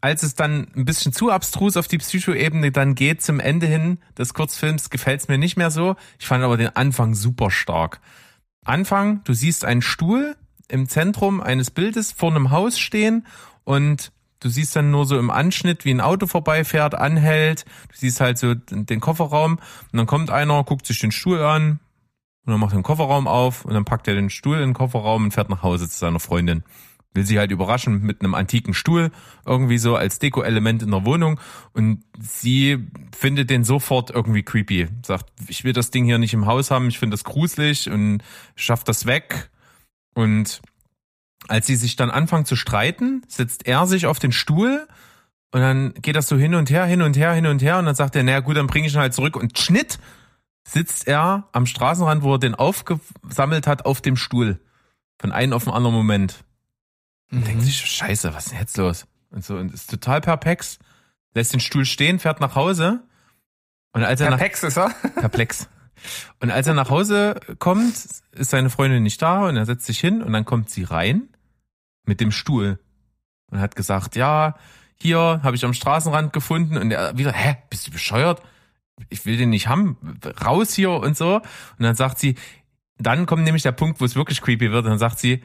als es dann ein bisschen zu abstrus auf die Psycho-Ebene dann geht zum Ende hin des Kurzfilms, gefällt's mir nicht mehr so. Ich fand aber den Anfang super stark. Anfang, du siehst einen Stuhl im Zentrum eines Bildes vor einem Haus stehen und du siehst dann nur so im Anschnitt, wie ein Auto vorbeifährt, anhält. Du siehst halt so den Kofferraum und dann kommt einer, guckt sich den Stuhl an und dann macht den Kofferraum auf und dann packt er den Stuhl in den Kofferraum und fährt nach Hause zu seiner Freundin will sie halt überraschen mit einem antiken Stuhl irgendwie so als Deko-Element in der Wohnung und sie findet den sofort irgendwie creepy. Sagt, ich will das Ding hier nicht im Haus haben, ich finde das gruselig und schafft das weg. Und als sie sich dann anfangen zu streiten, setzt er sich auf den Stuhl und dann geht das so hin und her, hin und her, hin und her und dann sagt er, naja gut, dann bringe ich ihn halt zurück und Schnitt sitzt er am Straßenrand, wo er den aufgesammelt hat, auf dem Stuhl. Von einem auf den anderen Moment. Und mhm. denkt sich, scheiße, was ist denn jetzt los? Und so, und ist total perplex, lässt den Stuhl stehen, fährt nach Hause. Und als er perplex nach, ist er? Perplex. Und als er nach Hause kommt, ist seine Freundin nicht da und er setzt sich hin und dann kommt sie rein mit dem Stuhl und hat gesagt, ja, hier habe ich am Straßenrand gefunden und er wieder, hä, bist du bescheuert? Ich will den nicht haben, raus hier und so. Und dann sagt sie, dann kommt nämlich der Punkt, wo es wirklich creepy wird und dann sagt sie,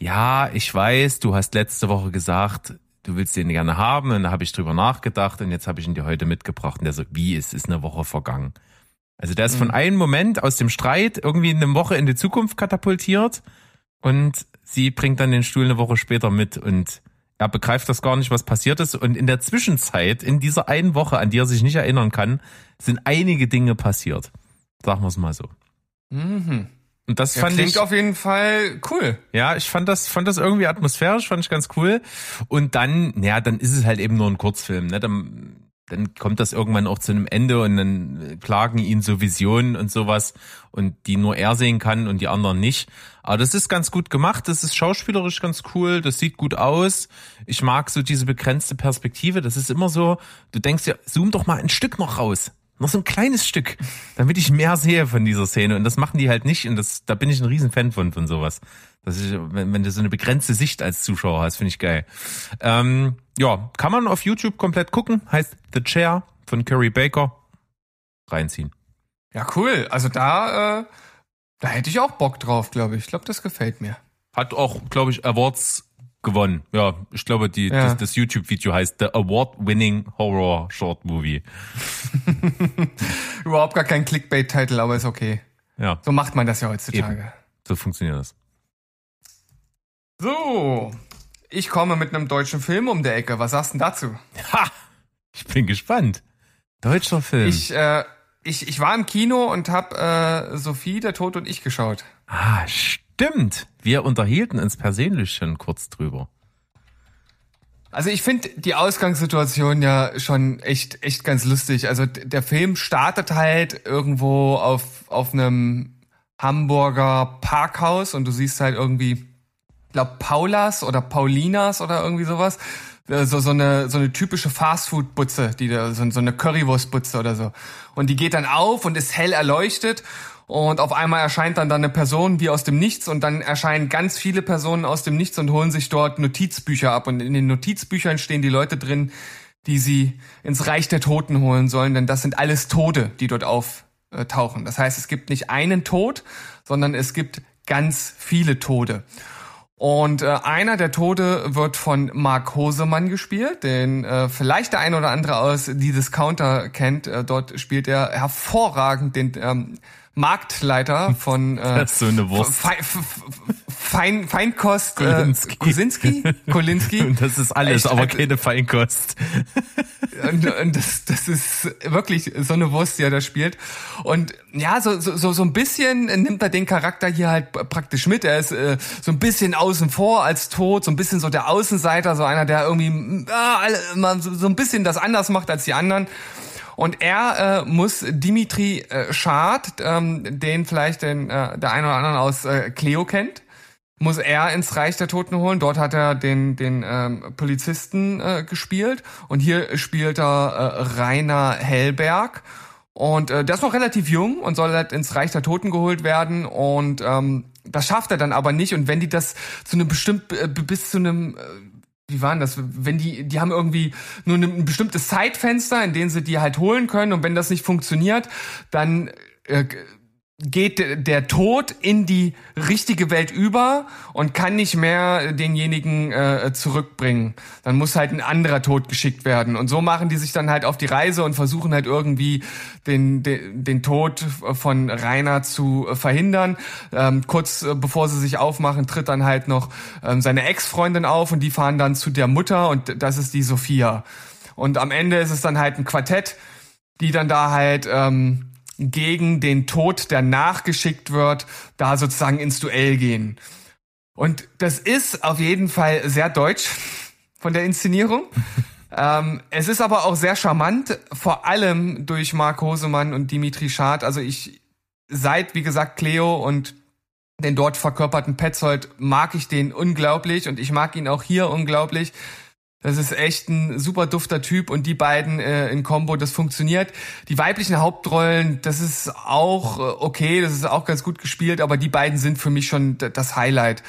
ja, ich weiß, du hast letzte Woche gesagt, du willst den gerne haben und da habe ich drüber nachgedacht und jetzt habe ich ihn dir heute mitgebracht und der so, wie, es ist eine Woche vergangen. Also der ist von mhm. einem Moment aus dem Streit irgendwie in eine Woche in die Zukunft katapultiert und sie bringt dann den Stuhl eine Woche später mit und er begreift das gar nicht, was passiert ist. Und in der Zwischenzeit, in dieser einen Woche, an die er sich nicht erinnern kann, sind einige Dinge passiert. Sagen wir es mal so. Mhm. Und das ja, fand klingt ich auf jeden Fall cool. Ja, ich fand das fand das irgendwie atmosphärisch, fand ich ganz cool. Und dann, ja, dann ist es halt eben nur ein Kurzfilm, ne? Dann, dann kommt das irgendwann auch zu einem Ende und dann klagen ihn so Visionen und sowas und die nur er sehen kann und die anderen nicht. Aber das ist ganz gut gemacht, das ist schauspielerisch ganz cool, das sieht gut aus. Ich mag so diese begrenzte Perspektive, das ist immer so, du denkst ja, zoom doch mal ein Stück noch raus noch so ein kleines Stück, damit ich mehr sehe von dieser Szene. Und das machen die halt nicht. Und das, da bin ich ein Riesenfan von, von sowas. Das ist, wenn, wenn du so eine begrenzte Sicht als Zuschauer hast, finde ich geil. Ähm, ja, kann man auf YouTube komplett gucken. Heißt The Chair von Curry Baker. Reinziehen. Ja, cool. Also da, äh, da hätte ich auch Bock drauf, glaube ich. Ich glaube, das gefällt mir. Hat auch, glaube ich, Awards gewonnen. Ja, ich glaube, die, ja. das, das YouTube-Video heißt The Award-Winning Horror Short Movie. Überhaupt gar kein Clickbait-Titel, aber ist okay. Ja. So macht man das ja heutzutage. Eben. So funktioniert das. So, ich komme mit einem deutschen Film um der Ecke. Was sagst du denn dazu? Ha! Ich bin gespannt. Deutscher Film. Ich, äh, ich, ich war im Kino und hab äh, Sophie, der Tod und ich geschaut. Ah, stimmt. Stimmt, wir unterhielten uns persönlich schon kurz drüber. Also ich finde die Ausgangssituation ja schon echt echt ganz lustig. Also der Film startet halt irgendwo auf auf einem Hamburger Parkhaus und du siehst halt irgendwie, ich glaube Paulas oder Paulinas oder irgendwie sowas. Äh, so, so eine so eine typische Fastfood-Butze, die da so, so eine Currywurst-Butze oder so. Und die geht dann auf und ist hell erleuchtet und auf einmal erscheint dann da eine Person wie aus dem Nichts und dann erscheinen ganz viele Personen aus dem Nichts und holen sich dort Notizbücher ab und in den Notizbüchern stehen die Leute drin, die sie ins Reich der Toten holen sollen, denn das sind alles Tode, die dort auftauchen. Das heißt, es gibt nicht einen Tod, sondern es gibt ganz viele Tode. Und äh, einer der Tode wird von Mark Hosemann gespielt, den äh, vielleicht der ein oder andere aus die Discounter kennt. Äh, dort spielt er hervorragend den ähm, Marktleiter von äh, so. Fe Fein, Feinkost Kolinski. Äh, Kosinski? Kolinski. Und das ist alles, Echt, aber also, keine Feinkost. Und, und das, das ist wirklich so eine Wurst, die er da spielt. Und ja, so, so, so ein bisschen nimmt er den Charakter hier halt praktisch mit. Er ist äh, so ein bisschen außen vor als tot, so ein bisschen so der Außenseiter, so einer, der irgendwie äh, so, so ein bisschen das anders macht als die anderen. Und er äh, muss Dimitri äh, Schad, ähm, den vielleicht den, äh, der eine oder andere aus äh, Cleo kennt, muss er ins Reich der Toten holen. Dort hat er den, den ähm, Polizisten äh, gespielt und hier spielt er äh, Rainer Hellberg. Und äh, der ist noch relativ jung und soll halt ins Reich der Toten geholt werden. Und ähm, das schafft er dann aber nicht. Und wenn die das zu einem bestimmten, äh, bis zu einem, äh, wie waren das? Wenn die, die haben irgendwie nur ein bestimmtes Zeitfenster, in dem sie die halt holen können. Und wenn das nicht funktioniert, dann äh, geht der Tod in die richtige Welt über und kann nicht mehr denjenigen äh, zurückbringen. Dann muss halt ein anderer Tod geschickt werden. Und so machen die sich dann halt auf die Reise und versuchen halt irgendwie den, den, den Tod von Rainer zu verhindern. Ähm, kurz äh, bevor sie sich aufmachen, tritt dann halt noch ähm, seine Ex-Freundin auf und die fahren dann zu der Mutter und das ist die Sophia. Und am Ende ist es dann halt ein Quartett, die dann da halt... Ähm, gegen den Tod, der nachgeschickt wird, da sozusagen ins Duell gehen. Und das ist auf jeden Fall sehr deutsch von der Inszenierung. ähm, es ist aber auch sehr charmant, vor allem durch Mark Hosemann und Dimitri Schad. Also ich, seit, wie gesagt, Cleo und den dort verkörperten Petzold mag ich den unglaublich und ich mag ihn auch hier unglaublich. Das ist echt ein super dufter Typ und die beiden äh, in Combo, das funktioniert. Die weiblichen Hauptrollen, das ist auch äh, okay, das ist auch ganz gut gespielt, aber die beiden sind für mich schon das Highlight.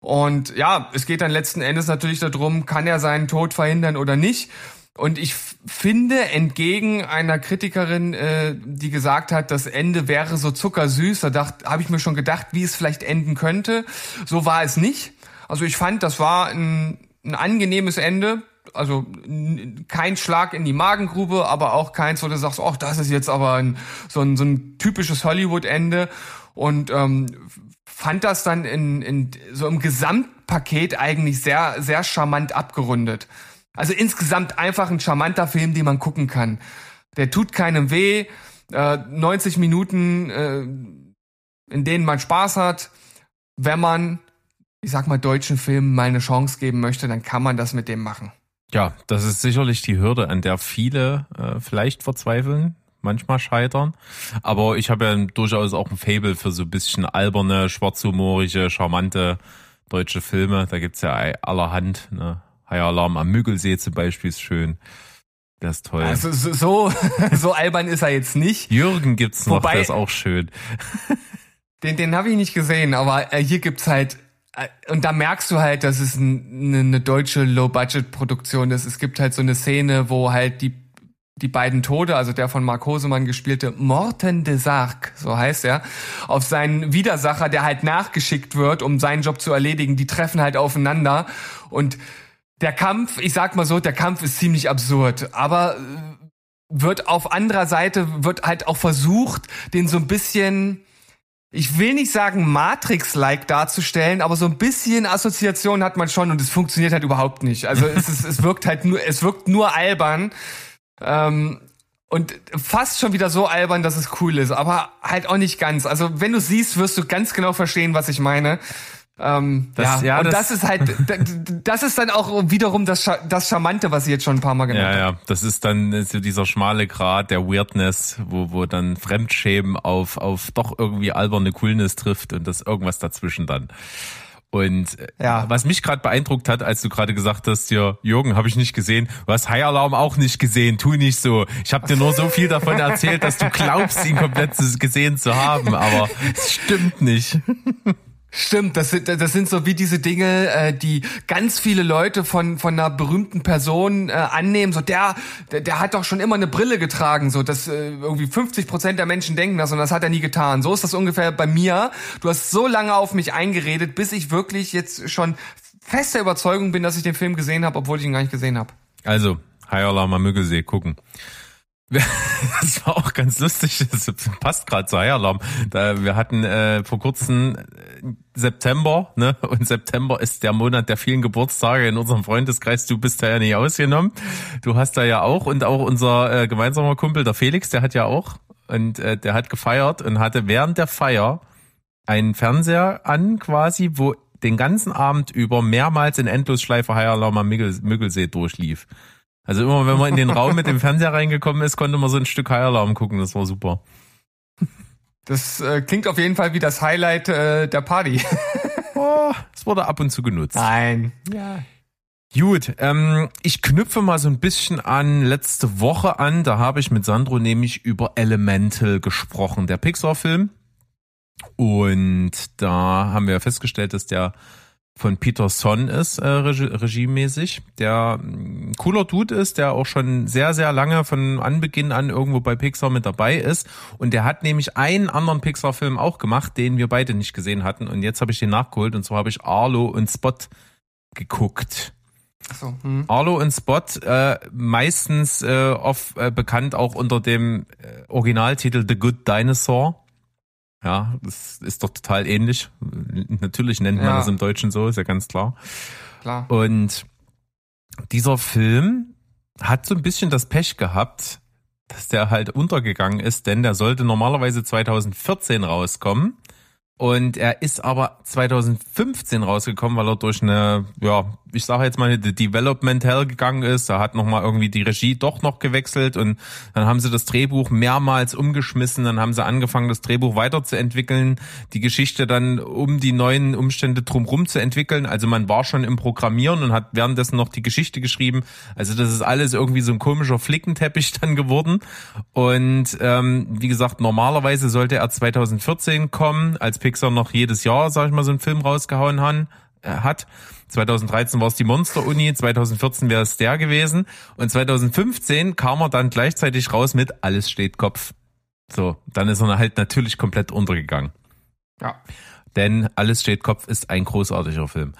Und ja, es geht dann letzten Endes natürlich darum, kann er seinen Tod verhindern oder nicht. Und ich finde, entgegen einer Kritikerin, äh, die gesagt hat, das Ende wäre so zuckersüß, da habe ich mir schon gedacht, wie es vielleicht enden könnte. So war es nicht. Also ich fand, das war ein ein angenehmes Ende. Also kein Schlag in die Magengrube, aber auch keins, wo du sagst, ach, das ist jetzt aber ein, so, ein, so ein typisches Hollywood-Ende. Und ähm, fand das dann in, in so im Gesamtpaket eigentlich sehr, sehr charmant abgerundet. Also insgesamt einfach ein charmanter Film, den man gucken kann. Der tut keinem weh. Äh, 90 Minuten, äh, in denen man Spaß hat, wenn man ich sag mal, deutschen Filmen mal eine Chance geben möchte, dann kann man das mit dem machen. Ja, das ist sicherlich die Hürde, an der viele äh, vielleicht verzweifeln, manchmal scheitern. Aber ich habe ja durchaus auch ein Fable für so ein bisschen alberne, schwarzhumorige, charmante deutsche Filme. Da gibt's ja allerhand. Ne? High Alarm am Müggelsee zum Beispiel ist schön. Der ist toll. Also so, so albern ist er jetzt nicht. Jürgen gibt's noch, Wobei, der ist auch schön. Den, den habe ich nicht gesehen, aber äh, hier gibt's halt und da merkst du halt, dass es eine, eine deutsche Low-Budget-Produktion ist. Es gibt halt so eine Szene, wo halt die die beiden Tode, also der von Mark Hosemann gespielte Morten de Sark, so heißt er, auf seinen Widersacher, der halt nachgeschickt wird, um seinen Job zu erledigen, die treffen halt aufeinander. Und der Kampf, ich sag mal so, der Kampf ist ziemlich absurd, aber äh, wird auf anderer Seite, wird halt auch versucht, den so ein bisschen ich will nicht sagen Matrix-like darzustellen, aber so ein bisschen Assoziation hat man schon und es funktioniert halt überhaupt nicht. Also es, ist, es wirkt halt nur, es wirkt nur albern. Ähm, und fast schon wieder so albern, dass es cool ist, aber halt auch nicht ganz. Also wenn du siehst, wirst du ganz genau verstehen, was ich meine. Ähm, das, ja, ja, und das, das, ist halt, das ist dann auch wiederum das, das Charmante, was ich jetzt schon ein paar Mal genannt habe. Ja, ja, das ist dann so dieser schmale Grad der Weirdness, wo, wo dann Fremdschämen auf, auf doch irgendwie alberne Coolness trifft und das irgendwas dazwischen dann. Und äh, ja. was mich gerade beeindruckt hat, als du gerade gesagt hast, ja, Jürgen, habe ich nicht gesehen, du hast High Alarm auch nicht gesehen, tu nicht so. Ich habe dir nur so viel davon erzählt, dass du glaubst, ihn komplett gesehen zu haben, aber es stimmt nicht. Stimmt, das sind, das sind so wie diese Dinge, äh, die ganz viele Leute von, von einer berühmten Person äh, annehmen. So, der, der, der hat doch schon immer eine Brille getragen, so dass äh, irgendwie 50 Prozent der Menschen denken das und das hat er nie getan. So ist das ungefähr bei mir. Du hast so lange auf mich eingeredet, bis ich wirklich jetzt schon fester Überzeugung bin, dass ich den Film gesehen habe, obwohl ich ihn gar nicht gesehen habe. Also, High Alarm Müggelsee gucken. Das war auch ganz lustig. Das passt gerade zu High Da, wir hatten äh, vor kurzem September, ne? Und September ist der Monat der vielen Geburtstage in unserem Freundeskreis. Du bist da ja nicht ausgenommen. Du hast da ja auch und auch unser äh, gemeinsamer Kumpel, der Felix, der hat ja auch und äh, der hat gefeiert und hatte während der Feier einen Fernseher an, quasi, wo den ganzen Abend über mehrmals in Endlosschleife Alarm am Müggelsee durchlief. Also immer, wenn man in den Raum mit dem Fernseher reingekommen ist, konnte man so ein Stück Alarm gucken. Das war super. Das äh, klingt auf jeden Fall wie das Highlight äh, der Party. oh, es wurde ab und zu genutzt. Nein. Ja. Gut, ähm, ich knüpfe mal so ein bisschen an letzte Woche an. Da habe ich mit Sandro nämlich über Elemental gesprochen, der Pixar-Film. Und da haben wir festgestellt, dass der von Peter Son ist, äh, regie regiemäßig, der ein cooler Dude ist, der auch schon sehr, sehr lange von Anbeginn an irgendwo bei Pixar mit dabei ist. Und der hat nämlich einen anderen Pixar-Film auch gemacht, den wir beide nicht gesehen hatten. Und jetzt habe ich den nachgeholt und zwar habe ich Arlo und Spot geguckt. So, hm. Arlo und Spot, äh, meistens äh, oft äh, bekannt auch unter dem äh, Originaltitel The Good Dinosaur. Ja, das ist doch total ähnlich. Natürlich nennt man ja. das im Deutschen so, ist ja ganz klar. Klar. Und dieser Film hat so ein bisschen das Pech gehabt, dass der halt untergegangen ist, denn der sollte normalerweise 2014 rauskommen. Und er ist aber 2015 rausgekommen, weil er durch eine, ja, ich sage jetzt mal, Development Hell gegangen ist. Da hat nochmal irgendwie die Regie doch noch gewechselt und dann haben sie das Drehbuch mehrmals umgeschmissen. Dann haben sie angefangen, das Drehbuch weiterzuentwickeln, die Geschichte dann um die neuen Umstände drumherum zu entwickeln. Also man war schon im Programmieren und hat währenddessen noch die Geschichte geschrieben. Also das ist alles irgendwie so ein komischer Flickenteppich dann geworden. Und ähm, wie gesagt, normalerweise sollte er 2014 kommen, als Pixar noch jedes Jahr, sag ich mal, so einen Film rausgehauen han, äh, hat. 2013 war es die Monster-Uni, 2014 wäre es der gewesen. Und 2015 kam er dann gleichzeitig raus mit Alles steht Kopf. So, dann ist er halt natürlich komplett untergegangen. Ja. Denn Alles steht Kopf ist ein großartiger Film.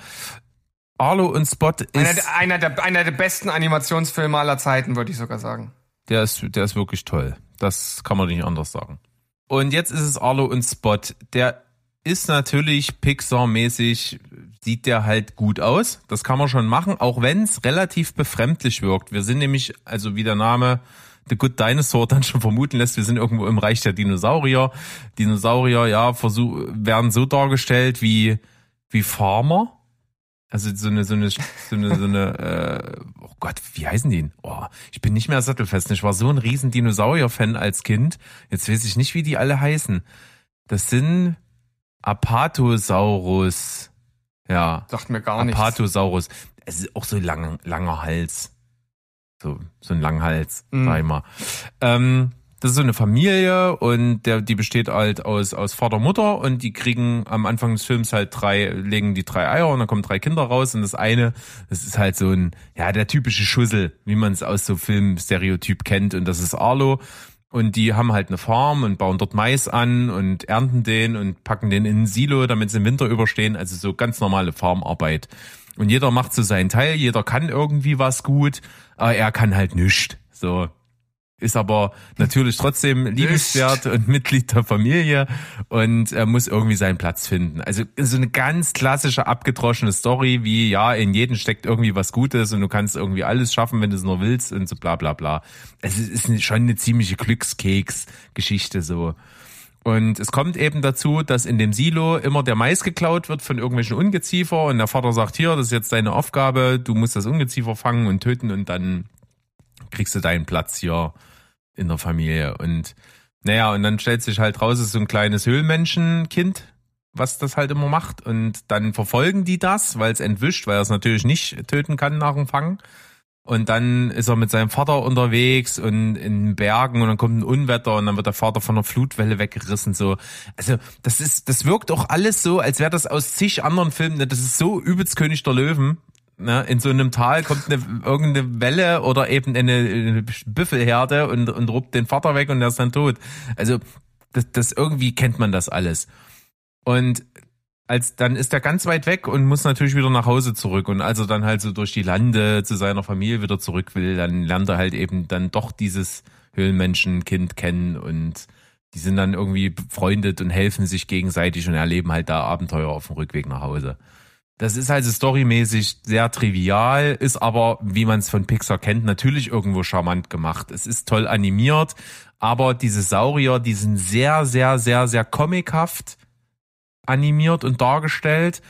Arlo und Spot ist. Einer, einer, der, einer der besten Animationsfilme aller Zeiten, würde ich sogar sagen. Der ist, der ist wirklich toll. Das kann man nicht anders sagen. Und jetzt ist es Arlo und Spot. Der ist natürlich Pixar-mäßig, sieht der halt gut aus. Das kann man schon machen, auch wenn es relativ befremdlich wirkt. Wir sind nämlich, also wie der Name The Good Dinosaur dann schon vermuten lässt, wir sind irgendwo im Reich der Dinosaurier. Dinosaurier, ja, versuch, werden so dargestellt wie, wie Farmer. Also so eine, so eine, so eine, so eine, äh, oh Gott, wie heißen die? Oh, ich bin nicht mehr sattelfest. Ich war so ein riesen Dinosaurier-Fan als Kind. Jetzt weiß ich nicht, wie die alle heißen. Das sind, Apatosaurus. Ja. Sagt mir gar nichts. Apatosaurus. Es ist auch so lang, langer Hals. So, so ein Langhals, mm. sag ich mal. Ähm, das ist so eine Familie und der, die besteht halt aus, aus Vater, Mutter und die kriegen am Anfang des Films halt drei, legen die drei Eier und dann kommen drei Kinder raus und das eine, das ist halt so ein, ja, der typische Schussel, wie man es aus so Filmstereotyp kennt und das ist Arlo und die haben halt eine Farm und bauen dort Mais an und ernten den und packen den in ein Silo, damit sie den Winter überstehen. Also so ganz normale Farmarbeit. Und jeder macht so seinen Teil, jeder kann irgendwie was gut, aber er kann halt nichts. So ist aber natürlich trotzdem liebenswert und Mitglied der Familie und er muss irgendwie seinen Platz finden. Also so eine ganz klassische abgedroschene Story, wie ja, in jedem steckt irgendwie was Gutes und du kannst irgendwie alles schaffen, wenn du es nur willst und so bla bla bla. Es ist schon eine ziemliche Glückskeks-Geschichte so. Und es kommt eben dazu, dass in dem Silo immer der Mais geklaut wird von irgendwelchen Ungeziefer und der Vater sagt, hier, das ist jetzt deine Aufgabe, du musst das Ungeziefer fangen und töten und dann kriegst du deinen Platz hier in der Familie. Und naja, und dann stellt sich halt raus, es ist so ein kleines Höhlenmenschenkind, was das halt immer macht. Und dann verfolgen die das, weil es entwischt, weil er es natürlich nicht töten kann nach dem Fang. Und dann ist er mit seinem Vater unterwegs und in Bergen und dann kommt ein Unwetter und dann wird der Vater von einer Flutwelle weggerissen. So, also das ist, das wirkt auch alles so, als wäre das aus zig anderen Filmen. Das ist so übelst König der Löwen, Ne, in so einem Tal kommt eine, irgendeine Welle oder eben eine, eine Büffelherde und, und ruppt den Vater weg und der ist dann tot. Also das, das irgendwie kennt man das alles. Und als dann ist er ganz weit weg und muss natürlich wieder nach Hause zurück. Und als er dann halt so durch die Lande zu seiner Familie wieder zurück will, dann lernt er halt eben dann doch dieses Höhlenmenschen-Kind kennen und die sind dann irgendwie befreundet und helfen sich gegenseitig und erleben halt da Abenteuer auf dem Rückweg nach Hause. Das ist also storymäßig sehr trivial, ist aber, wie man es von Pixar kennt, natürlich irgendwo charmant gemacht. Es ist toll animiert, aber diese Saurier, die sind sehr, sehr, sehr, sehr comichaft animiert und dargestellt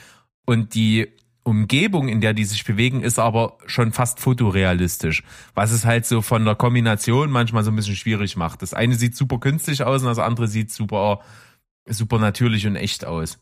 und die Umgebung, in der die sich bewegen, ist aber schon fast fotorealistisch, was es halt so von der Kombination manchmal so ein bisschen schwierig macht. Das eine sieht super künstlich aus und das andere sieht super, super natürlich und echt aus.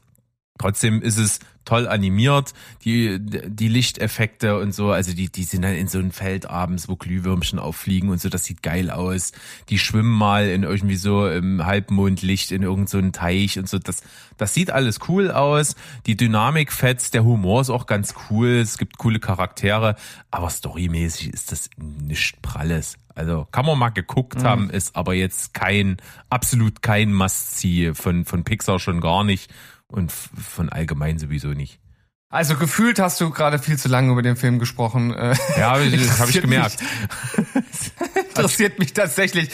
Trotzdem ist es toll animiert, die, die Lichteffekte und so, also die, die sind dann in so einem Feld abends, wo Glühwürmchen auffliegen und so, das sieht geil aus. Die schwimmen mal in irgendwie so im Halbmondlicht in irgendeinem so Teich und so, das, das sieht alles cool aus. Die Dynamik fetzt, der Humor ist auch ganz cool, es gibt coole Charaktere, aber storymäßig ist das nicht pralles. Also kann man mal geguckt mhm. haben, ist aber jetzt kein, absolut kein Must-See von, von Pixar schon gar nicht und von allgemein sowieso nicht. Also gefühlt hast du gerade viel zu lange über den Film gesprochen. Äh, ja, das habe ich gemerkt. interessiert mich tatsächlich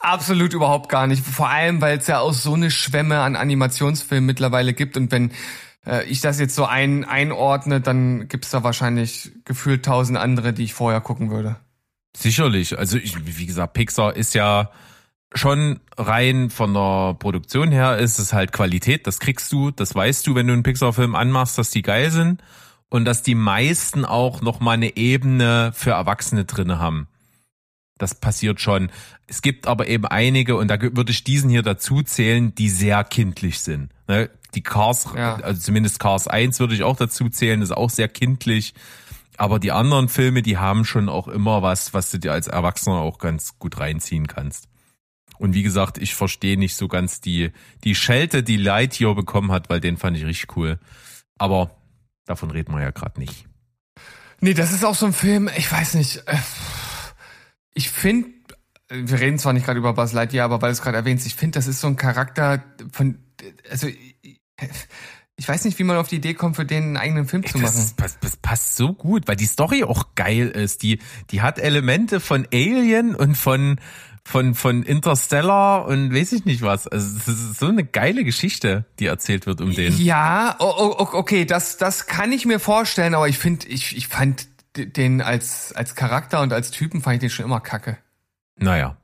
absolut überhaupt gar nicht. Vor allem, weil es ja auch so eine Schwemme an Animationsfilmen mittlerweile gibt. Und wenn äh, ich das jetzt so ein, einordne, dann gibt es da wahrscheinlich gefühlt tausend andere, die ich vorher gucken würde. Sicherlich. Also ich, wie gesagt, Pixar ist ja schon rein von der Produktion her ist es halt Qualität, das kriegst du, das weißt du, wenn du einen Pixar-Film anmachst, dass die geil sind und dass die meisten auch noch mal eine Ebene für Erwachsene drinne haben. Das passiert schon. Es gibt aber eben einige, und da würde ich diesen hier dazu zählen, die sehr kindlich sind. Ne? Die Cars, ja. also zumindest Cars 1 würde ich auch dazu zählen, ist auch sehr kindlich. Aber die anderen Filme, die haben schon auch immer was, was du dir als Erwachsener auch ganz gut reinziehen kannst. Und wie gesagt, ich verstehe nicht so ganz die, die Schelte, die Lightyear bekommen hat, weil den fand ich richtig cool. Aber davon reden wir ja gerade nicht. Nee, das ist auch so ein Film, ich weiß nicht. Äh, ich finde, wir reden zwar nicht gerade über Buzz Lightyear, aber weil du es gerade erwähnst, ich finde, das ist so ein Charakter von, also ich weiß nicht, wie man auf die Idee kommt, für den einen eigenen Film zu machen. Das, das, das, passt so gut, weil die Story auch geil ist. Die, die hat Elemente von Alien und von von, von Interstellar und weiß ich nicht was. Also es ist so eine geile Geschichte, die erzählt wird um den. Ja, okay, das, das kann ich mir vorstellen, aber ich finde, ich, ich fand den als, als Charakter und als Typen fand ich den schon immer kacke. Naja.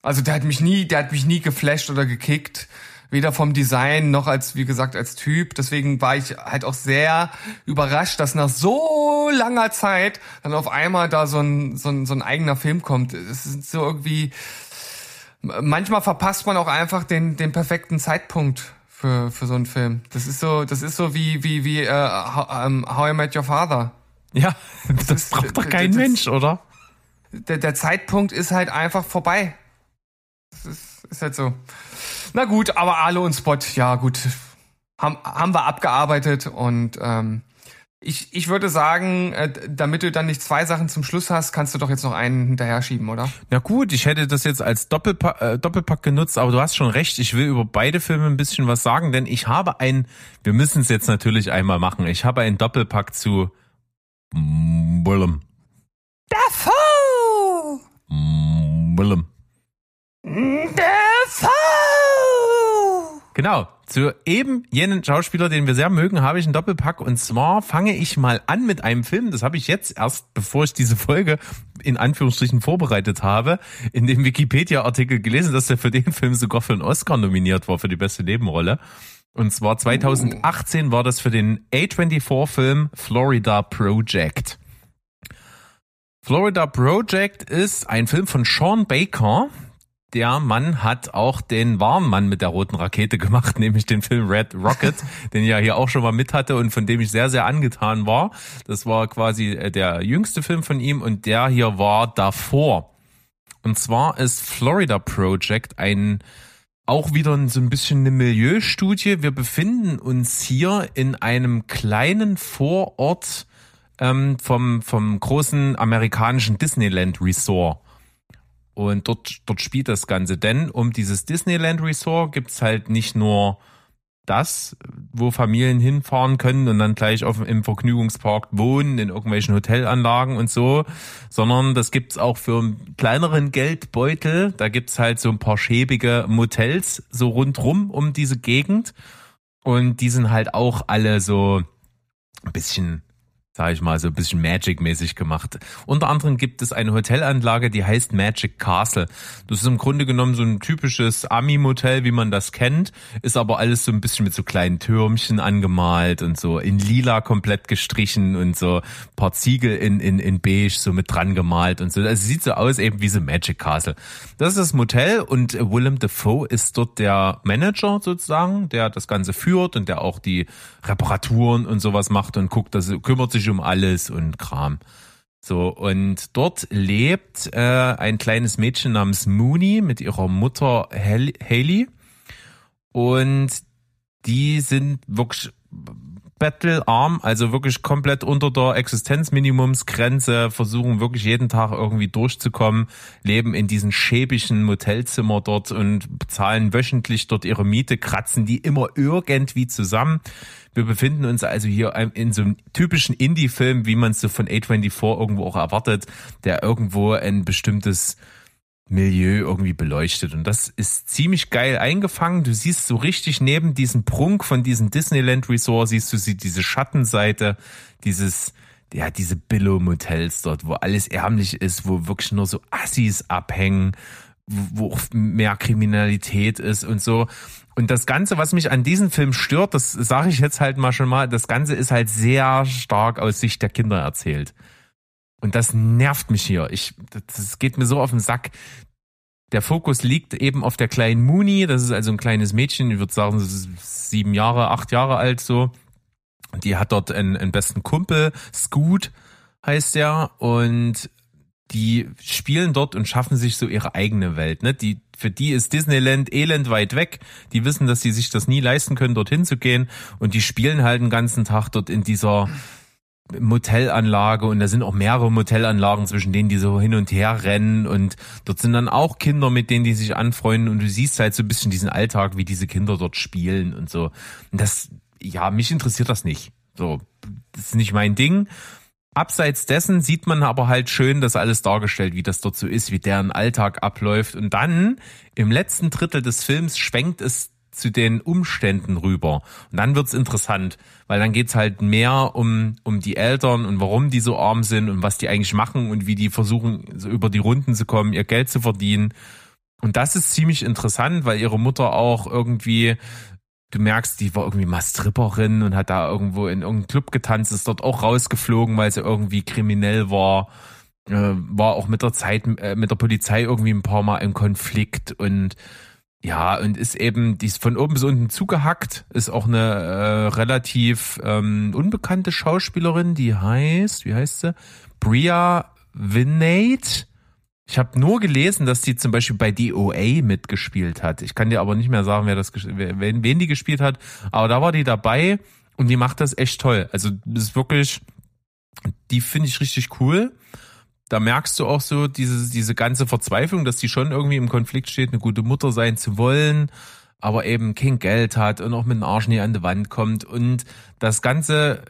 Also der hat mich nie, der hat mich nie geflasht oder gekickt weder vom Design noch als, wie gesagt, als Typ. Deswegen war ich halt auch sehr überrascht, dass nach so langer Zeit dann auf einmal da so ein, so ein, so ein eigener Film kommt. Es ist so irgendwie, manchmal verpasst man auch einfach den, den perfekten Zeitpunkt für, für so einen Film. Das ist so, das ist so wie, wie, wie, äh, How, um, How I Met Your Father. Ja, das, das braucht doch kein das, Mensch, oder? Der, der Zeitpunkt ist halt einfach vorbei. Das ist, ist halt so. Na gut, aber Alo und Spot, ja gut, haben, haben wir abgearbeitet und ähm, ich, ich würde sagen, äh, damit du dann nicht zwei Sachen zum Schluss hast, kannst du doch jetzt noch einen hinterher schieben, oder? Ja gut, ich hätte das jetzt als Doppelpack, äh, Doppelpack genutzt, aber du hast schon recht, ich will über beide Filme ein bisschen was sagen, denn ich habe ein, wir müssen es jetzt natürlich einmal machen, ich habe einen Doppelpack zu Willem. Dafoe! Willem. Dafoe! Genau. Zu eben jenen Schauspieler, den wir sehr mögen, habe ich einen Doppelpack. Und zwar fange ich mal an mit einem Film. Das habe ich jetzt erst, bevor ich diese Folge in Anführungsstrichen vorbereitet habe, in dem Wikipedia-Artikel gelesen, dass er für den Film sogar für einen Oscar nominiert war, für die beste Nebenrolle. Und zwar 2018 war das für den A24-Film Florida Project. Florida Project ist ein Film von Sean Baker, der Mann hat auch den wahren Mann mit der roten Rakete gemacht, nämlich den Film Red Rocket, den ich ja hier auch schon mal mit hatte und von dem ich sehr, sehr angetan war. Das war quasi äh, der jüngste Film von ihm und der hier war davor. Und zwar ist Florida Project ein auch wieder so ein bisschen eine Milieustudie. Wir befinden uns hier in einem kleinen Vorort ähm, vom, vom großen amerikanischen Disneyland Resort. Und dort, dort spielt das Ganze. Denn um dieses Disneyland Resort gibt's halt nicht nur das, wo Familien hinfahren können und dann gleich auf, im Vergnügungspark wohnen, in irgendwelchen Hotelanlagen und so, sondern das gibt's auch für einen kleineren Geldbeutel. Da gibt's halt so ein paar schäbige Motels so rundrum um diese Gegend und die sind halt auch alle so ein bisschen sage ich mal, so ein bisschen Magic-mäßig gemacht. Unter anderem gibt es eine Hotelanlage, die heißt Magic Castle. Das ist im Grunde genommen so ein typisches Ami-Motel, wie man das kennt, ist aber alles so ein bisschen mit so kleinen Türmchen angemalt und so in lila komplett gestrichen und so paar Ziegel in, in, in beige so mit dran gemalt und so. Also sieht so aus eben wie so Magic Castle. Das ist das Motel und Willem Dafoe ist dort der Manager sozusagen, der das Ganze führt und der auch die Reparaturen und sowas macht und guckt, dass kümmert sich sich um alles und Kram. So, und dort lebt äh, ein kleines Mädchen namens Mooney mit ihrer Mutter Haley. Und die sind wirklich bettelarm, also wirklich komplett unter der Existenzminimumsgrenze, versuchen wirklich jeden Tag irgendwie durchzukommen, leben in diesen schäbigen Motelzimmer dort und bezahlen wöchentlich dort ihre Miete, kratzen die immer irgendwie zusammen. Wir befinden uns also hier in so einem typischen Indie-Film, wie man es so von A24 irgendwo auch erwartet, der irgendwo ein bestimmtes Milieu irgendwie beleuchtet. Und das ist ziemlich geil eingefangen. Du siehst so richtig neben diesem Prunk von diesem Disneyland Resort, siehst du sie, diese Schattenseite, dieses, ja, diese Billow-Motels dort, wo alles ärmlich ist, wo wirklich nur so Assis abhängen, wo auch mehr Kriminalität ist und so. Und das Ganze, was mich an diesem Film stört, das sage ich jetzt halt mal schon mal, das Ganze ist halt sehr stark aus Sicht der Kinder erzählt. Und das nervt mich hier. Ich, das geht mir so auf den Sack. Der Fokus liegt eben auf der kleinen Mooney. Das ist also ein kleines Mädchen. Ich würde sagen, sie ist sieben Jahre, acht Jahre alt so. Die hat dort einen, einen besten Kumpel. Scoot heißt der. Und die spielen dort und schaffen sich so ihre eigene Welt. Ne? Die, für die ist Disneyland elend weit weg. Die wissen, dass sie sich das nie leisten können, dorthin zu gehen. Und die spielen halt den ganzen Tag dort in dieser Motellanlage und da sind auch mehrere Motellanlagen, zwischen denen die so hin und her rennen und dort sind dann auch Kinder, mit denen die sich anfreunden und du siehst halt so ein bisschen diesen Alltag, wie diese Kinder dort spielen und so. Und das, ja, mich interessiert das nicht. So, das ist nicht mein Ding. Abseits dessen sieht man aber halt schön das alles dargestellt, wie das dort so ist, wie deren Alltag abläuft. Und dann im letzten Drittel des Films schwenkt es zu den Umständen rüber. Und dann wird's interessant, weil dann geht's halt mehr um, um die Eltern und warum die so arm sind und was die eigentlich machen und wie die versuchen, so über die Runden zu kommen, ihr Geld zu verdienen. Und das ist ziemlich interessant, weil ihre Mutter auch irgendwie du merkst, die war irgendwie mal Stripperin und hat da irgendwo in irgendeinem Club getanzt, ist dort auch rausgeflogen, weil sie irgendwie kriminell war. Äh, war auch mit der Zeit, äh, mit der Polizei irgendwie ein paar Mal im Konflikt und ja, und ist eben, die ist von oben bis unten zugehackt, ist auch eine äh, relativ ähm, unbekannte Schauspielerin, die heißt, wie heißt sie? Bria Vinate ich habe nur gelesen, dass die zum Beispiel bei DOA mitgespielt hat. Ich kann dir aber nicht mehr sagen, wer das, wen, wen die gespielt hat. Aber da war die dabei und die macht das echt toll. Also das ist wirklich, die finde ich richtig cool. Da merkst du auch so diese, diese ganze Verzweiflung, dass die schon irgendwie im Konflikt steht, eine gute Mutter sein zu wollen, aber eben kein Geld hat und auch mit dem Arsch nie an die Wand kommt. Und das Ganze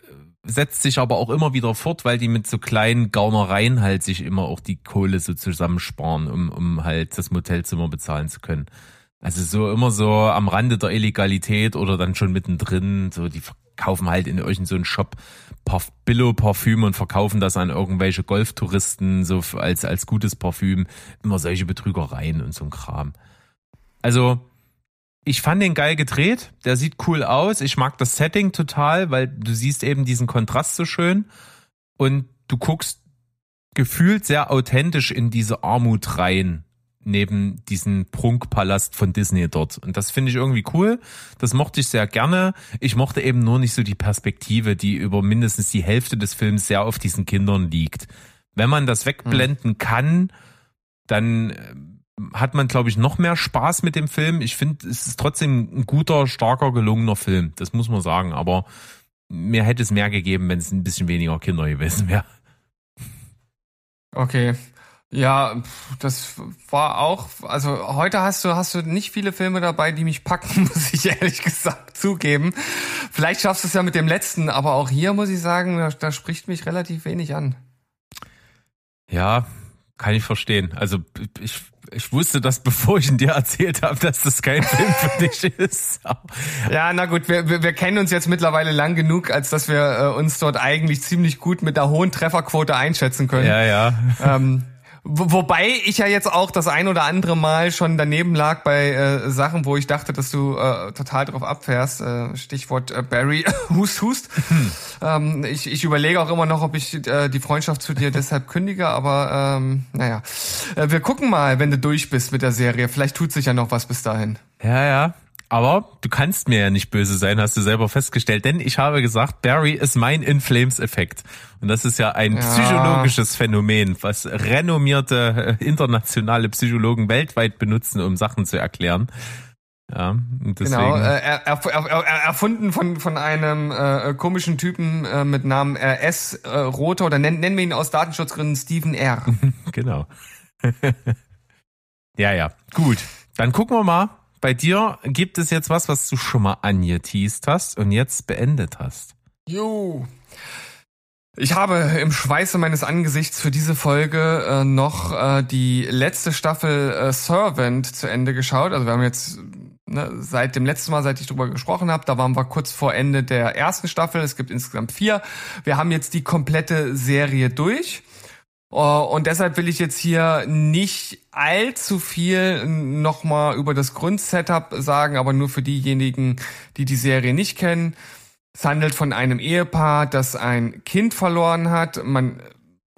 setzt sich aber auch immer wieder fort, weil die mit so kleinen Gaunereien halt sich immer auch die Kohle so zusammensparen, um, um halt das Motelzimmer bezahlen zu können. Also so immer so am Rande der Illegalität oder dann schon mittendrin, so die verkaufen halt in irgendeinem so einen Shop Billo-Parfüm und verkaufen das an irgendwelche Golftouristen so als, als gutes Parfüm. Immer solche Betrügereien und so ein Kram. Also ich fand den geil gedreht. Der sieht cool aus. Ich mag das Setting total, weil du siehst eben diesen Kontrast so schön und du guckst gefühlt sehr authentisch in diese Armut rein neben diesen Prunkpalast von Disney dort. Und das finde ich irgendwie cool. Das mochte ich sehr gerne. Ich mochte eben nur nicht so die Perspektive, die über mindestens die Hälfte des Films sehr auf diesen Kindern liegt. Wenn man das wegblenden hm. kann, dann hat man, glaube ich, noch mehr Spaß mit dem Film. Ich finde, es ist trotzdem ein guter, starker, gelungener Film. Das muss man sagen. Aber mir hätte es mehr gegeben, wenn es ein bisschen weniger Kinder gewesen wäre. Okay. Ja, das war auch, also heute hast du, hast du nicht viele Filme dabei, die mich packen, muss ich ehrlich gesagt zugeben. Vielleicht schaffst du es ja mit dem letzten, aber auch hier muss ich sagen, da, da spricht mich relativ wenig an. Ja, kann ich verstehen. Also ich, ich wusste das, bevor ich ihn dir erzählt habe, dass das kein Film für dich ist. ja, na gut, wir, wir, wir kennen uns jetzt mittlerweile lang genug, als dass wir äh, uns dort eigentlich ziemlich gut mit der hohen Trefferquote einschätzen können. Ja, ja. Ähm, Wobei ich ja jetzt auch das ein oder andere Mal schon daneben lag bei äh, Sachen, wo ich dachte, dass du äh, total drauf abfährst. Äh, Stichwort äh, Barry Hust Hust. Hm. Ähm, ich, ich überlege auch immer noch, ob ich äh, die Freundschaft zu dir deshalb kündige, aber ähm, naja. Äh, wir gucken mal, wenn du durch bist mit der Serie. Vielleicht tut sich ja noch was bis dahin. Ja, ja. Aber du kannst mir ja nicht böse sein, hast du selber festgestellt, denn ich habe gesagt, Barry ist mein In Flames Effekt. Und das ist ja ein ja. psychologisches Phänomen, was renommierte äh, internationale Psychologen weltweit benutzen, um Sachen zu erklären. Ja, deswegen. Genau, äh, er, er, er, erfunden von, von einem äh, komischen Typen äh, mit Namen äh, S. Äh, Roter oder nennen, nennen wir ihn aus Datenschutzgründen Steven R. genau. ja, ja, gut. Dann gucken wir mal, bei dir gibt es jetzt was, was du schon mal angeteased hast und jetzt beendet hast. Jo. Ich habe im Schweiße meines Angesichts für diese Folge äh, noch äh, die letzte Staffel äh, Servant zu Ende geschaut. Also wir haben jetzt ne, seit dem letzten Mal, seit ich drüber gesprochen habe, da waren wir kurz vor Ende der ersten Staffel. Es gibt insgesamt vier. Wir haben jetzt die komplette Serie durch. Uh, und deshalb will ich jetzt hier nicht allzu viel nochmal über das Grundsetup sagen, aber nur für diejenigen, die die Serie nicht kennen. Es handelt von einem Ehepaar, das ein Kind verloren hat. Man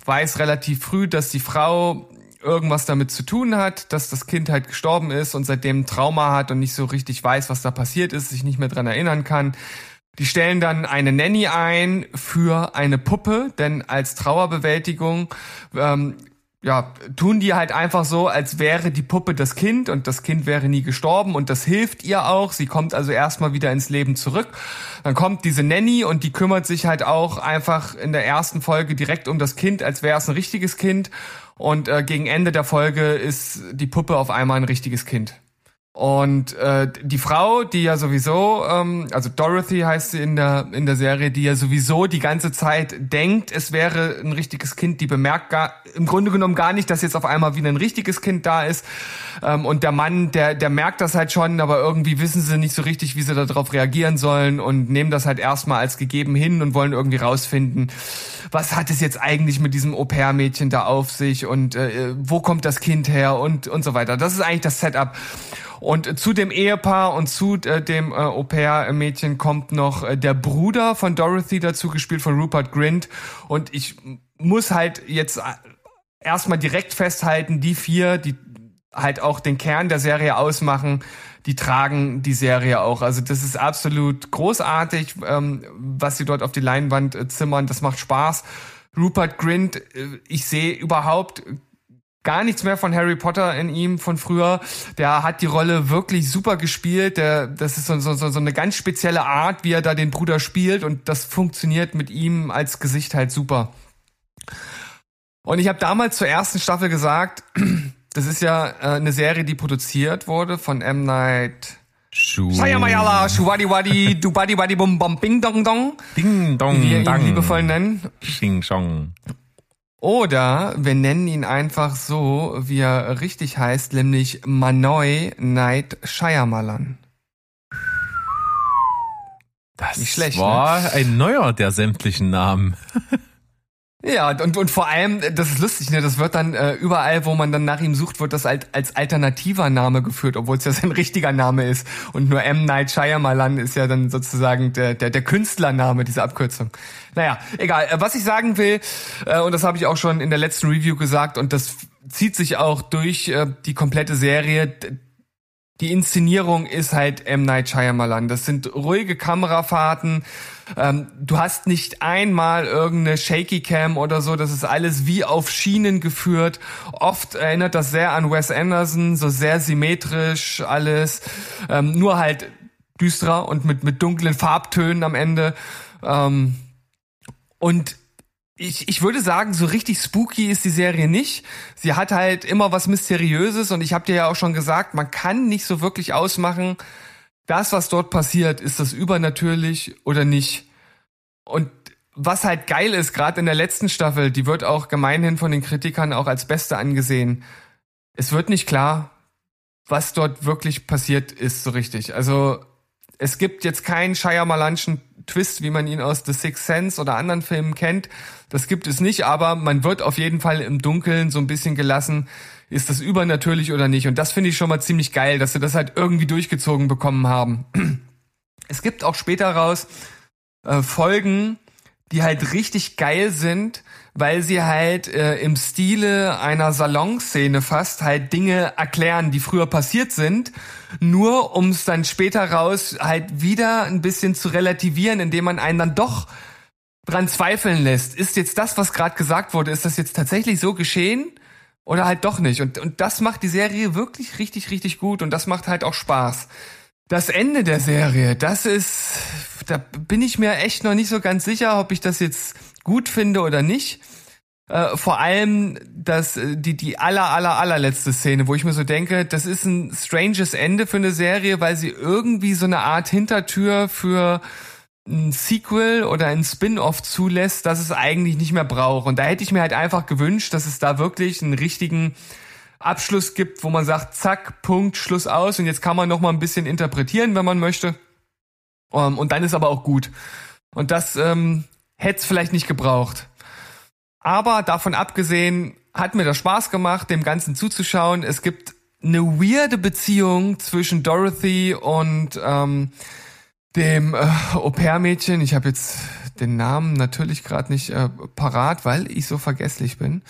weiß relativ früh, dass die Frau irgendwas damit zu tun hat, dass das Kind halt gestorben ist und seitdem Trauma hat und nicht so richtig weiß, was da passiert ist, sich nicht mehr dran erinnern kann. Die stellen dann eine Nanny ein für eine Puppe, denn als Trauerbewältigung ähm, ja, tun die halt einfach so, als wäre die Puppe das Kind und das Kind wäre nie gestorben und das hilft ihr auch. Sie kommt also erstmal wieder ins Leben zurück. Dann kommt diese Nanny und die kümmert sich halt auch einfach in der ersten Folge direkt um das Kind, als wäre es ein richtiges Kind. Und äh, gegen Ende der Folge ist die Puppe auf einmal ein richtiges Kind. Und äh, die Frau, die ja sowieso, ähm, also Dorothy heißt sie in der in der Serie, die ja sowieso die ganze Zeit denkt, es wäre ein richtiges Kind, die bemerkt gar im Grunde genommen gar nicht, dass jetzt auf einmal wieder ein richtiges Kind da ist. Ähm, und der Mann, der der merkt das halt schon, aber irgendwie wissen sie nicht so richtig, wie sie darauf reagieren sollen und nehmen das halt erstmal als gegeben hin und wollen irgendwie rausfinden, was hat es jetzt eigentlich mit diesem Au-pair-Mädchen da auf sich und äh, wo kommt das Kind her und und so weiter. Das ist eigentlich das Setup. Und zu dem Ehepaar und zu äh, dem äh, Au-pair-Mädchen kommt noch äh, der Bruder von Dorothy dazu, gespielt von Rupert Grint. Und ich muss halt jetzt äh, erstmal direkt festhalten, die vier, die halt auch den Kern der Serie ausmachen, die tragen die Serie auch. Also das ist absolut großartig, ähm, was sie dort auf die Leinwand zimmern. Das macht Spaß. Rupert Grint, ich sehe überhaupt gar nichts mehr von Harry Potter in ihm von früher. Der hat die Rolle wirklich super gespielt. Der, das ist so, so, so eine ganz spezielle Art, wie er da den Bruder spielt und das funktioniert mit ihm als Gesicht halt super. Und ich habe damals zur ersten Staffel gesagt, das ist ja äh, eine Serie, die produziert wurde von M. Night Shayamayala, Shuwadi Wadi, Dubadi Wadi Bum Bum Bing Dong Dong. Ding Dong Wie wir ihn liebevoll nennen. Xing Shong. Oder wir nennen ihn einfach so, wie er richtig heißt, nämlich Manoy Night Shyamalan. Das Nicht schlecht, war ne? ein neuer der sämtlichen Namen. Ja, und, und vor allem, das ist lustig, ne? Das wird dann äh, überall, wo man dann nach ihm sucht, wird das halt als alternativer Name geführt, obwohl es ja sein richtiger Name ist. Und nur M. Night Shyamalan ist ja dann sozusagen der, der, der Künstlername dieser Abkürzung. Naja, egal. Äh, was ich sagen will, äh, und das habe ich auch schon in der letzten Review gesagt, und das zieht sich auch durch äh, die komplette Serie, die Inszenierung ist halt M. Night Shyamalan. Das sind ruhige Kamerafahrten. Ähm, du hast nicht einmal irgendeine Shaky Cam oder so. Das ist alles wie auf Schienen geführt. Oft erinnert das sehr an Wes Anderson, so sehr symmetrisch alles. Ähm, nur halt düsterer und mit, mit dunklen Farbtönen am Ende. Ähm, und ich, ich würde sagen, so richtig spooky ist die Serie nicht. Sie hat halt immer was Mysteriöses und ich habe dir ja auch schon gesagt, man kann nicht so wirklich ausmachen, das, was dort passiert, ist das übernatürlich oder nicht. Und was halt geil ist, gerade in der letzten Staffel, die wird auch gemeinhin von den Kritikern auch als beste angesehen. Es wird nicht klar, was dort wirklich passiert ist, so richtig. Also es gibt jetzt keinen Shyamalanschen Twist, wie man ihn aus The Sixth Sense oder anderen Filmen kennt. Das gibt es nicht, aber man wird auf jeden Fall im Dunkeln so ein bisschen gelassen, ist das übernatürlich oder nicht. Und das finde ich schon mal ziemlich geil, dass sie das halt irgendwie durchgezogen bekommen haben. Es gibt auch später raus äh, Folgen, die halt richtig geil sind, weil sie halt äh, im Stile einer Salonszene fast halt Dinge erklären, die früher passiert sind, nur um es dann später raus halt wieder ein bisschen zu relativieren, indem man einen dann doch dran zweifeln lässt. Ist jetzt das, was gerade gesagt wurde, ist das jetzt tatsächlich so geschehen? Oder halt doch nicht. Und, und das macht die Serie wirklich richtig, richtig gut und das macht halt auch Spaß. Das Ende der Serie, das ist, da bin ich mir echt noch nicht so ganz sicher, ob ich das jetzt gut finde oder nicht. Äh, vor allem das, äh, die, die aller, aller, allerletzte Szene, wo ich mir so denke, das ist ein stranges Ende für eine Serie, weil sie irgendwie so eine Art Hintertür für ein Sequel oder ein Spin-off zulässt, das es eigentlich nicht mehr braucht. Und da hätte ich mir halt einfach gewünscht, dass es da wirklich einen richtigen Abschluss gibt, wo man sagt, zack, Punkt, Schluss aus und jetzt kann man noch mal ein bisschen interpretieren, wenn man möchte. Um, ähm, und dann ist aber auch gut. Und das ähm, hätte es vielleicht nicht gebraucht. Aber davon abgesehen hat mir das Spaß gemacht, dem Ganzen zuzuschauen. Es gibt eine weirde Beziehung zwischen Dorothy und ähm, dem äh, Au-pair-Mädchen. Ich habe jetzt den Namen natürlich gerade nicht äh, parat, weil ich so vergesslich bin.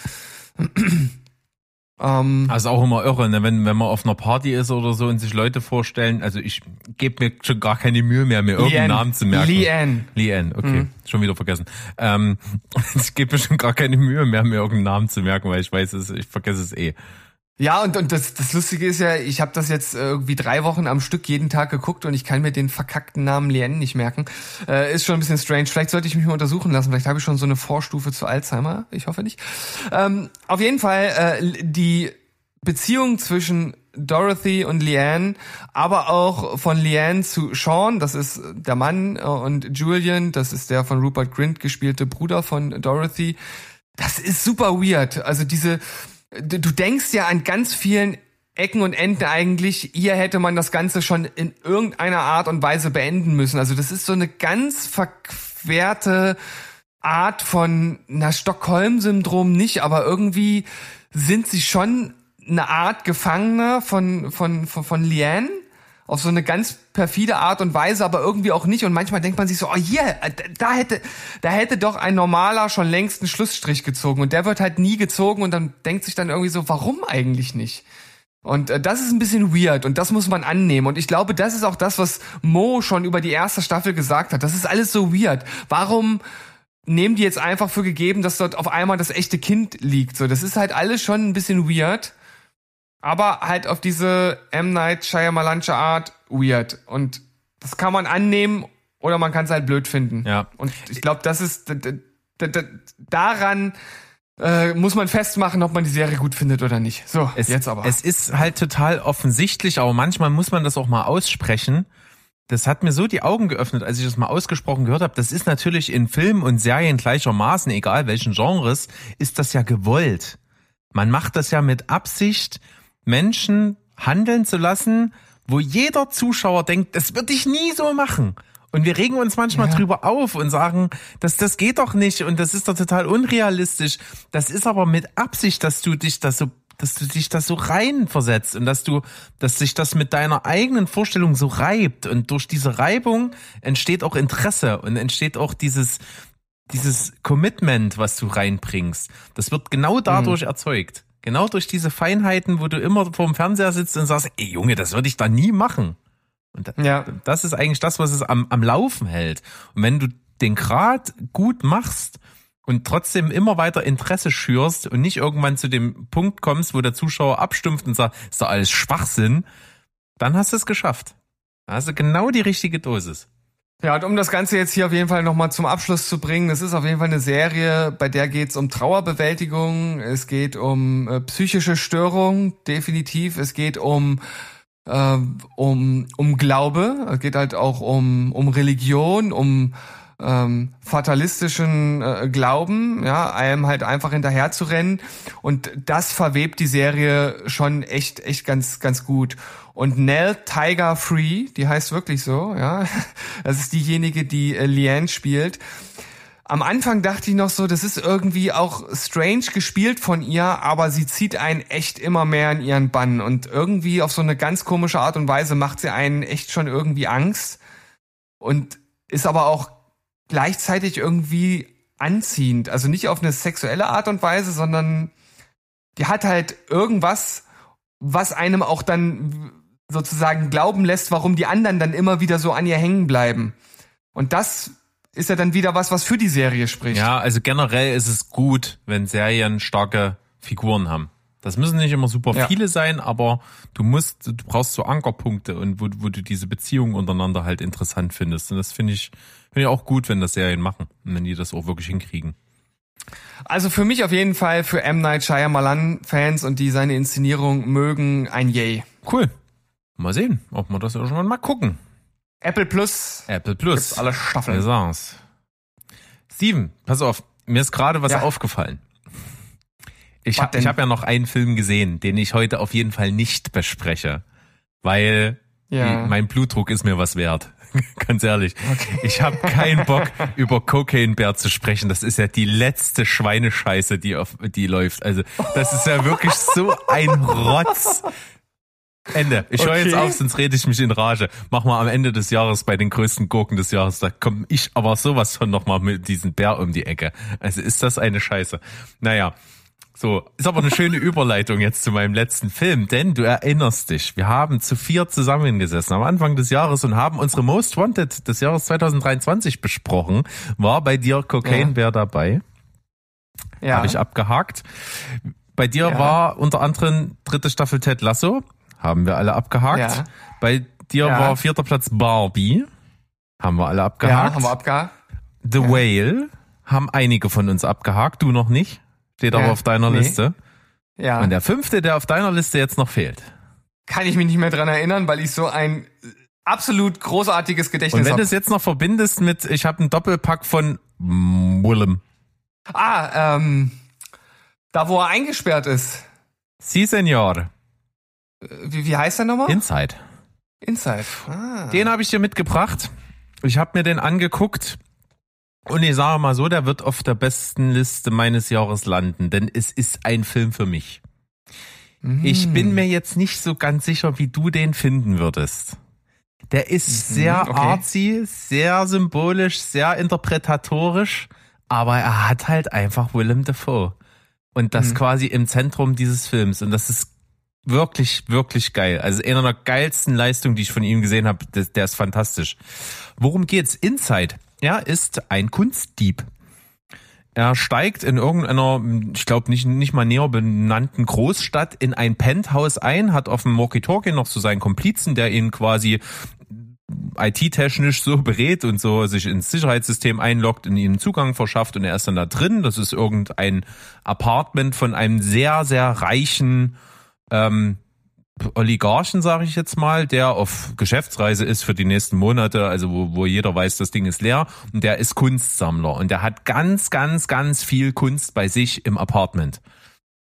Ähm, also auch immer irre, ne? wenn, wenn man auf einer Party ist oder so und sich Leute vorstellen, also ich gebe mir schon gar keine Mühe mehr, mir irgendeinen Namen zu merken. Liane. Liane, okay, mhm. schon wieder vergessen. Ähm, ich gebe mir schon gar keine Mühe mehr, mir irgendeinen Namen zu merken, weil ich weiß es, ich vergesse es eh. Ja, und, und das, das Lustige ist ja, ich habe das jetzt irgendwie drei Wochen am Stück jeden Tag geguckt und ich kann mir den verkackten Namen Lien nicht merken. Äh, ist schon ein bisschen strange. Vielleicht sollte ich mich mal untersuchen lassen. Vielleicht habe ich schon so eine Vorstufe zu Alzheimer. Ich hoffe nicht. Ähm, auf jeden Fall äh, die Beziehung zwischen Dorothy und Leanne, aber auch von Leanne zu Sean, das ist der Mann, äh, und Julian, das ist der von Rupert Grint gespielte Bruder von Dorothy. Das ist super weird. Also diese du denkst ja an ganz vielen Ecken und Enden eigentlich, hier hätte man das Ganze schon in irgendeiner Art und Weise beenden müssen. Also das ist so eine ganz verquerte Art von na Stockholm-Syndrom nicht, aber irgendwie sind sie schon eine Art Gefangener von von von, von Liane auf so eine ganz perfide Art und Weise, aber irgendwie auch nicht. Und manchmal denkt man sich so, oh hier, yeah, da hätte, da hätte doch ein normaler schon längst einen Schlussstrich gezogen. Und der wird halt nie gezogen und dann denkt sich dann irgendwie so, warum eigentlich nicht? Und äh, das ist ein bisschen weird und das muss man annehmen. Und ich glaube, das ist auch das, was Mo schon über die erste Staffel gesagt hat. Das ist alles so weird. Warum nehmen die jetzt einfach für gegeben, dass dort auf einmal das echte Kind liegt? So, das ist halt alles schon ein bisschen weird aber halt auf diese M. Night Shyamalansche Art weird. Und das kann man annehmen oder man kann es halt blöd finden. Ja. Und ich glaube, das ist daran äh, muss man festmachen, ob man die Serie gut findet oder nicht. So, es, jetzt aber. Es ist halt total offensichtlich, aber manchmal muss man das auch mal aussprechen. Das hat mir so die Augen geöffnet, als ich das mal ausgesprochen gehört habe. Das ist natürlich in Filmen und Serien gleichermaßen, egal welchen Genres, ist das ja gewollt. Man macht das ja mit Absicht, Menschen handeln zu lassen, wo jeder Zuschauer denkt, das würde ich nie so machen. Und wir regen uns manchmal ja. drüber auf und sagen, dass das geht doch nicht und das ist doch total unrealistisch. Das ist aber mit Absicht, dass du dich das so dass du dich das so reinversetzt und dass du, dass sich das mit deiner eigenen Vorstellung so reibt und durch diese Reibung entsteht auch Interesse und entsteht auch dieses, dieses Commitment, was du reinbringst. Das wird genau dadurch mhm. erzeugt. Genau durch diese Feinheiten, wo du immer vor dem Fernseher sitzt und sagst, ey Junge, das würde ich da nie machen. Und ja. das ist eigentlich das, was es am, am Laufen hält. Und wenn du den Grad gut machst und trotzdem immer weiter Interesse schürst und nicht irgendwann zu dem Punkt kommst, wo der Zuschauer abstumpft und sagt, ist doch alles Schwachsinn, dann hast du es geschafft. Da hast du genau die richtige Dosis. Ja, und um das Ganze jetzt hier auf jeden Fall nochmal zum Abschluss zu bringen, es ist auf jeden Fall eine Serie, bei der geht es um Trauerbewältigung, es geht um äh, psychische Störung, definitiv, es geht um äh, um um Glaube, es geht halt auch um um Religion, um ähm, fatalistischen äh, Glauben, ja, einem halt einfach hinterher zu rennen und das verwebt die Serie schon echt echt ganz ganz gut. Und Nell Tiger Free, die heißt wirklich so, ja, das ist diejenige, die äh, Leanne spielt. Am Anfang dachte ich noch so, das ist irgendwie auch strange gespielt von ihr, aber sie zieht einen echt immer mehr in ihren Bann und irgendwie auf so eine ganz komische Art und Weise macht sie einen echt schon irgendwie Angst und ist aber auch gleichzeitig irgendwie anziehend. Also nicht auf eine sexuelle Art und Weise, sondern die hat halt irgendwas, was einem auch dann sozusagen glauben lässt, warum die anderen dann immer wieder so an ihr hängen bleiben. Und das ist ja dann wieder was, was für die Serie spricht. Ja, also generell ist es gut, wenn Serien starke Figuren haben. Das müssen nicht immer super ja. viele sein, aber du musst, du brauchst so Ankerpunkte und wo, wo du diese Beziehungen untereinander halt interessant findest. Und das finde ich, finde ich auch gut, wenn das Serien machen und wenn die das auch wirklich hinkriegen. Also für mich auf jeden Fall für M. Night Shyamalan Fans und die seine Inszenierung mögen ein Yay. Cool. Mal sehen, ob wir das irgendwann mal gucken. Apple Plus. Apple Plus. alle Staffeln. Sagen's. Steven, pass auf, mir ist gerade was ja. aufgefallen. Ich habe hab ja noch einen Film gesehen, den ich heute auf jeden Fall nicht bespreche, weil ja. mein Blutdruck ist mir was wert. Ganz ehrlich. Okay. Ich habe keinen Bock, über Cocaine Bear zu sprechen. Das ist ja die letzte Schweinescheiße, die auf, die läuft. Also, das ist ja wirklich so ein Rotz. Ende. Ich okay. höre jetzt auf, sonst rede ich mich in Rage. Mach mal am Ende des Jahres bei den größten Gurken des Jahres. Da komme ich aber sowas von nochmal mit diesem Bär um die Ecke. Also ist das eine Scheiße. Naja, so, ist aber eine schöne Überleitung jetzt zu meinem letzten Film, denn du erinnerst dich, wir haben zu vier zusammengesessen am Anfang des Jahres und haben unsere Most Wanted des Jahres 2023 besprochen. War bei dir Cocaine ja. Bear dabei? Ja. Habe ich abgehakt. Bei dir ja. war unter anderem dritte Staffel Ted Lasso. Haben wir alle abgehakt. Ja. Bei dir ja. war vierter Platz Barbie. Haben wir alle abgehakt. Ja, haben wir abgehakt. The Whale haben einige von uns abgehakt, du noch nicht. Steht aber auf deiner nee. Liste. Ja. Und der fünfte, der auf deiner Liste jetzt noch fehlt. Kann ich mich nicht mehr dran erinnern, weil ich so ein absolut großartiges Gedächtnis habe. Und wenn du es jetzt noch verbindest mit, ich habe einen Doppelpack von Willem. Ah, ähm, da wo er eingesperrt ist. Si, Senor. Wie, wie heißt der nochmal? Inside. Inside. Ah. Den habe ich dir mitgebracht. Ich habe mir den angeguckt und ich sage mal so, der wird auf der besten Liste meines Jahres landen, denn es ist ein Film für mich. Mm. Ich bin mir jetzt nicht so ganz sicher, wie du den finden würdest. Der ist mhm, sehr okay. artsy, sehr symbolisch, sehr interpretatorisch, aber er hat halt einfach Willem Dafoe. Und das mhm. quasi im Zentrum dieses Films. Und das ist wirklich, wirklich geil. Also einer der geilsten Leistungen, die ich von ihm gesehen habe. Der, der ist fantastisch. Worum geht's? Inside er ist ein Kunstdieb. Er steigt in irgendeiner, ich glaube nicht, nicht mal näher benannten Großstadt in ein Penthouse ein, hat auf dem Walkie-Talkie noch so seinen Komplizen, der ihn quasi IT-technisch so berät und so sich ins Sicherheitssystem einloggt, in ihnen Zugang verschafft und er ist dann da drin. Das ist irgendein Apartment von einem sehr, sehr reichen ähm, Oligarchen, sage ich jetzt mal, der auf Geschäftsreise ist für die nächsten Monate, also wo, wo jeder weiß, das Ding ist leer, und der ist Kunstsammler und der hat ganz, ganz, ganz viel Kunst bei sich im Apartment.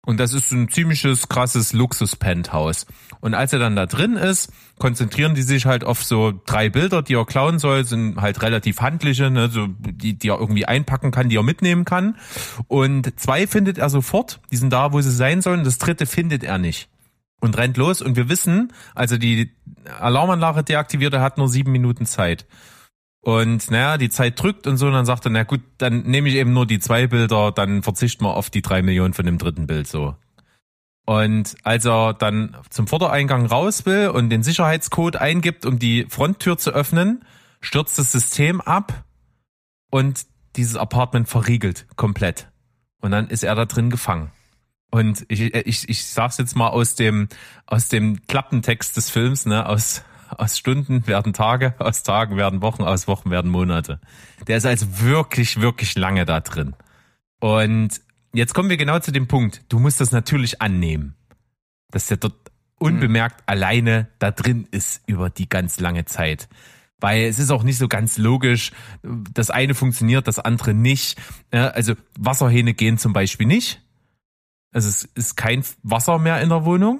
Und das ist ein ziemliches krasses Luxus-Penthouse. Und als er dann da drin ist, konzentrieren die sich halt auf so drei Bilder, die er klauen soll, sind halt relativ handliche, ne, so, die, die er irgendwie einpacken kann, die er mitnehmen kann. Und zwei findet er sofort, die sind da, wo sie sein sollen. Das dritte findet er nicht und rennt los. Und wir wissen, also die Alarmanlage deaktiviert, er hat nur sieben Minuten Zeit. Und naja, die Zeit drückt und so, und dann sagt er, na gut, dann nehme ich eben nur die zwei Bilder, dann verzichten wir auf die drei Millionen von dem dritten Bild so. Und als er dann zum Vordereingang raus will und den Sicherheitscode eingibt, um die Fronttür zu öffnen, stürzt das System ab und dieses Apartment verriegelt komplett. Und dann ist er da drin gefangen. Und ich, ich, ich sag's jetzt mal aus dem, aus dem Klappentext des Films, ne, aus, aus Stunden werden Tage, aus Tagen werden Wochen, aus Wochen werden Monate. Der ist also wirklich, wirklich lange da drin. Und jetzt kommen wir genau zu dem Punkt. Du musst das natürlich annehmen, dass der dort unbemerkt mhm. alleine da drin ist über die ganz lange Zeit. Weil es ist auch nicht so ganz logisch, das eine funktioniert, das andere nicht. Also Wasserhähne gehen zum Beispiel nicht. Also es ist kein Wasser mehr in der Wohnung.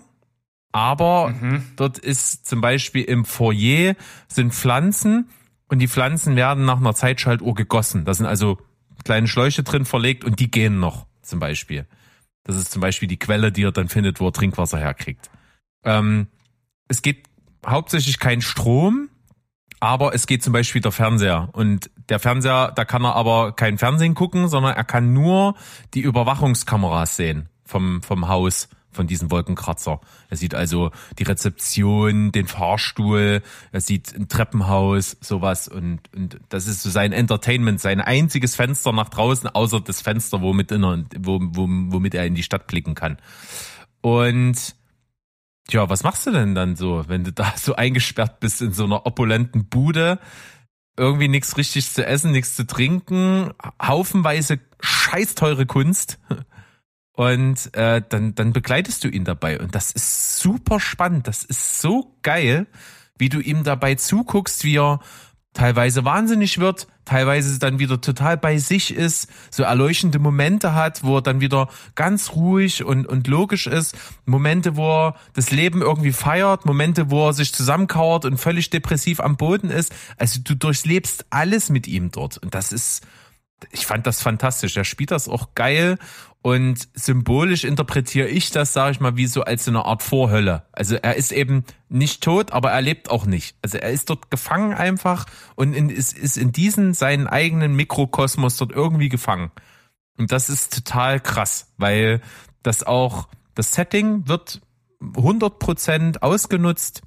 Aber mhm. dort ist zum Beispiel im Foyer sind Pflanzen und die Pflanzen werden nach einer Zeitschaltuhr gegossen. Da sind also kleine Schläuche drin verlegt und die gehen noch zum Beispiel. Das ist zum Beispiel die Quelle, die er dann findet, wo er Trinkwasser herkriegt. Ähm, es geht hauptsächlich kein Strom, aber es geht zum Beispiel der Fernseher. Und der Fernseher, da kann er aber kein Fernsehen gucken, sondern er kann nur die Überwachungskameras sehen vom, vom Haus von diesem Wolkenkratzer. Er sieht also die Rezeption, den Fahrstuhl, er sieht ein Treppenhaus, sowas und, und das ist so sein Entertainment, sein einziges Fenster nach draußen, außer das Fenster, womit, in er, wo, wo, womit er in die Stadt blicken kann. Und Tja, was machst du denn dann so, wenn du da so eingesperrt bist in so einer opulenten Bude? Irgendwie nichts richtig zu essen, nichts zu trinken, haufenweise scheiß teure Kunst. Und äh, dann, dann begleitest du ihn dabei. Und das ist super spannend. Das ist so geil, wie du ihm dabei zuguckst, wie er teilweise wahnsinnig wird, teilweise dann wieder total bei sich ist, so erleuchtende Momente hat, wo er dann wieder ganz ruhig und, und logisch ist, Momente, wo er das Leben irgendwie feiert, Momente, wo er sich zusammenkauert und völlig depressiv am Boden ist. Also du durchlebst alles mit ihm dort und das ist, ich fand das fantastisch. Er spielt das auch geil und symbolisch interpretiere ich das, sage ich mal, wie so als so eine Art Vorhölle. Also er ist eben nicht tot, aber er lebt auch nicht. Also er ist dort gefangen einfach und in, ist, ist in diesen seinen eigenen Mikrokosmos dort irgendwie gefangen. Und das ist total krass, weil das auch, das Setting wird 100% ausgenutzt.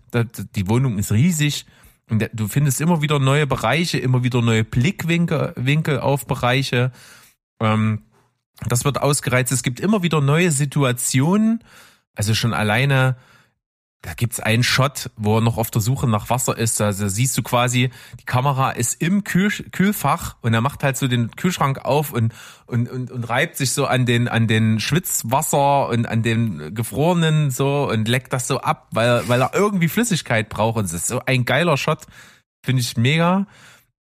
Die Wohnung ist riesig. Und du findest immer wieder neue Bereiche, immer wieder neue Blickwinkel Winkel auf Bereiche. Ähm, das wird ausgereizt. Es gibt immer wieder neue Situationen. Also schon alleine, da gibt's einen Shot, wo er noch auf der Suche nach Wasser ist. Also siehst du quasi, die Kamera ist im Kühl Kühlfach und er macht halt so den Kühlschrank auf und, und, und, und reibt sich so an den, an den Schwitzwasser und an den gefrorenen so und leckt das so ab, weil, weil er irgendwie Flüssigkeit braucht. Und es ist so ein geiler Shot. Finde ich mega.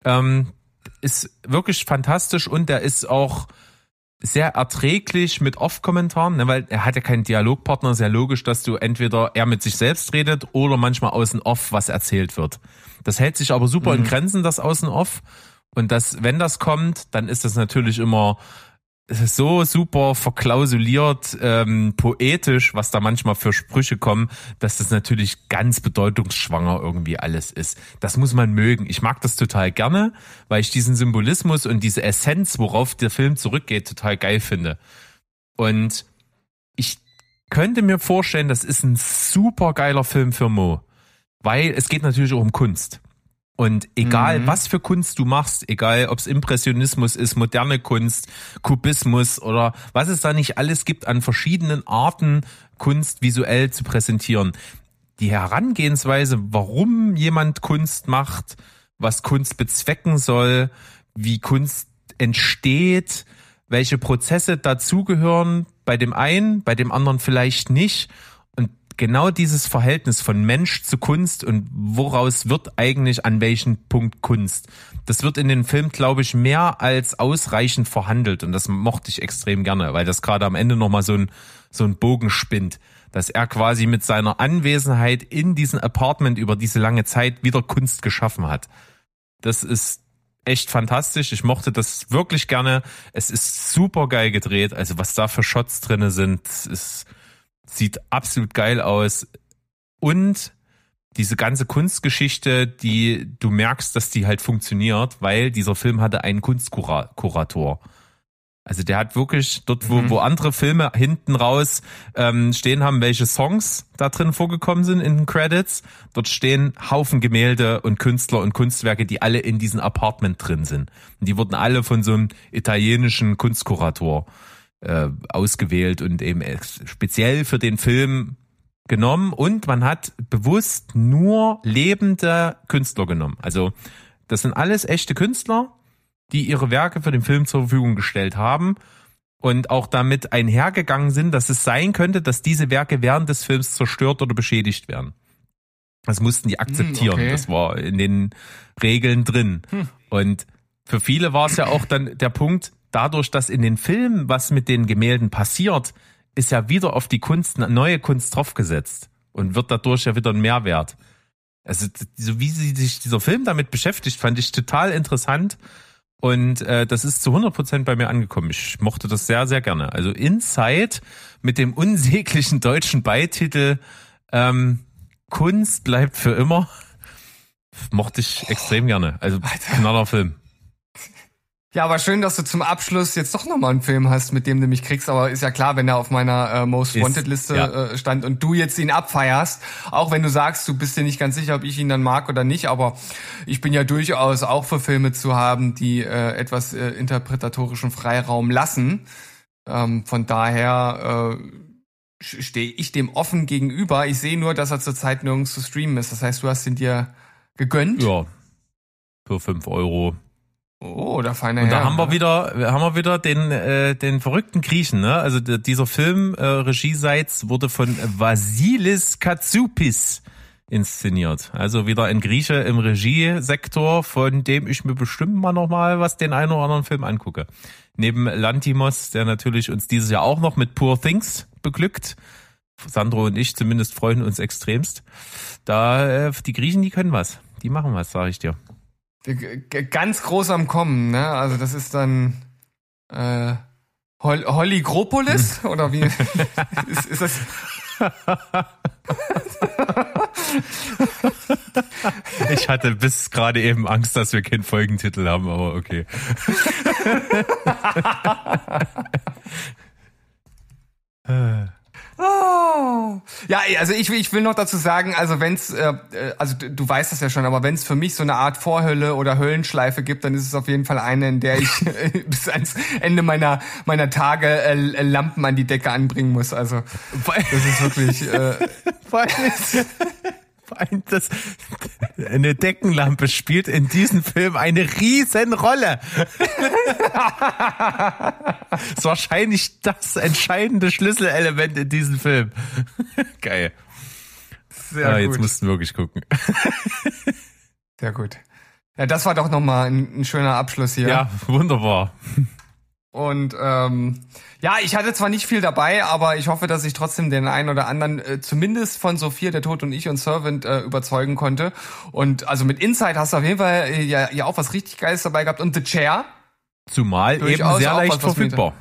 Ähm, ist wirklich fantastisch und der ist auch, sehr erträglich mit Off-Kommentaren, ne, weil er hat ja keinen Dialogpartner, sehr logisch, dass du entweder er mit sich selbst redet oder manchmal außen off was erzählt wird. Das hält sich aber super mhm. in Grenzen, das außen off. Und das, wenn das kommt, dann ist das natürlich immer so super verklausuliert, ähm, poetisch, was da manchmal für Sprüche kommen, dass das natürlich ganz bedeutungsschwanger irgendwie alles ist. Das muss man mögen. Ich mag das total gerne, weil ich diesen Symbolismus und diese Essenz, worauf der Film zurückgeht, total geil finde. Und ich könnte mir vorstellen, das ist ein super geiler Film für Mo. Weil es geht natürlich auch um Kunst. Und egal, mhm. was für Kunst du machst, egal ob es Impressionismus ist, moderne Kunst, Kubismus oder was es da nicht alles gibt an verschiedenen Arten, Kunst visuell zu präsentieren. Die Herangehensweise, warum jemand Kunst macht, was Kunst bezwecken soll, wie Kunst entsteht, welche Prozesse dazugehören, bei dem einen, bei dem anderen vielleicht nicht genau dieses Verhältnis von Mensch zu Kunst und woraus wird eigentlich an welchem Punkt Kunst. Das wird in den Film, glaube ich, mehr als ausreichend verhandelt und das mochte ich extrem gerne, weil das gerade am Ende nochmal so ein, so ein Bogen spinnt, dass er quasi mit seiner Anwesenheit in diesem Apartment über diese lange Zeit wieder Kunst geschaffen hat. Das ist echt fantastisch. Ich mochte das wirklich gerne. Es ist super geil gedreht. Also was da für Shots drinne sind, ist sieht absolut geil aus. Und diese ganze Kunstgeschichte, die du merkst, dass die halt funktioniert, weil dieser Film hatte einen Kunstkurator. Also der hat wirklich dort, wo, mhm. wo andere Filme hinten raus ähm, stehen haben, welche Songs da drin vorgekommen sind in den Credits, dort stehen Haufen Gemälde und Künstler und Kunstwerke, die alle in diesem Apartment drin sind. Und die wurden alle von so einem italienischen Kunstkurator äh, ausgewählt und eben speziell für den Film genommen und man hat bewusst nur lebende Künstler genommen. Also das sind alles echte Künstler, die ihre Werke für den Film zur Verfügung gestellt haben und auch damit einhergegangen sind, dass es sein könnte, dass diese Werke während des Films zerstört oder beschädigt werden. Das mussten die akzeptieren. Okay. Das war in den Regeln drin. Hm. Und für viele war es ja auch dann der Punkt, dadurch, dass in den Filmen was mit den Gemälden passiert, ist ja wieder auf die Kunst neue Kunst draufgesetzt und wird dadurch ja wieder ein Mehrwert. Also so wie sich dieser Film damit beschäftigt, fand ich total interessant und äh, das ist zu 100 Prozent bei mir angekommen. Ich mochte das sehr, sehr gerne. Also Inside mit dem unsäglichen deutschen Beititel ähm, Kunst bleibt für immer. Mochte ich extrem gerne. Also knaller Film. Ja, aber schön, dass du zum Abschluss jetzt doch nochmal einen Film hast, mit dem du mich kriegst. Aber ist ja klar, wenn er auf meiner äh, Most Wanted Liste ja. äh, stand und du jetzt ihn abfeierst, auch wenn du sagst, du bist dir nicht ganz sicher, ob ich ihn dann mag oder nicht. Aber ich bin ja durchaus auch für Filme zu haben, die äh, etwas äh, interpretatorischen Freiraum lassen. Ähm, von daher äh, stehe ich dem offen gegenüber. Ich sehe nur, dass er zurzeit nirgends zu streamen ist. Das heißt, du hast ihn dir gegönnt. Ja. Für fünf Euro Oh, der feine Und da Herr, haben wir ne? wieder, haben wir wieder den, äh, den verrückten Griechen, ne? Also dieser Film, äh, Regieseits, wurde von Vasilis Katsoupis inszeniert. Also wieder ein Grieche im Regiesektor, von dem ich mir bestimmt mal nochmal was den einen oder anderen Film angucke. Neben Lantimos, der natürlich uns dieses Jahr auch noch mit Poor Things beglückt. Sandro und ich zumindest freuen uns extremst. Da, äh, die Griechen, die können was. Die machen was, sage ich dir. Ganz groß am Kommen, ne? Also das ist dann äh, Hol Hollygropolis hm. oder wie ist, ist das? Ich hatte bis gerade eben Angst, dass wir keinen Folgentitel haben, aber okay. äh. Oh. Ja, also ich, ich will noch dazu sagen, also wenn's, äh, äh also du weißt das ja schon, aber wenn es für mich so eine Art Vorhölle oder Höllenschleife gibt, dann ist es auf jeden Fall eine, in der ich bis ans Ende meiner meiner Tage äh, Lampen an die Decke anbringen muss. Also das ist wirklich. Äh, das, eine Deckenlampe spielt in diesem Film eine Riesenrolle. ist wahrscheinlich das entscheidende Schlüsselelement in diesem Film. Geil. Sehr ah, gut. Jetzt mussten wir wirklich gucken. Sehr gut. Ja, das war doch nochmal ein, ein schöner Abschluss hier. Ja, wunderbar. Und ähm, ja, ich hatte zwar nicht viel dabei, aber ich hoffe, dass ich trotzdem den einen oder anderen äh, zumindest von Sophia, der Tod und ich und Servant äh, überzeugen konnte. Und also mit Inside hast du auf jeden Fall äh, ja, ja auch was richtig Geiles dabei gehabt. Und The Chair. Zumal eben sehr leicht verfügbar.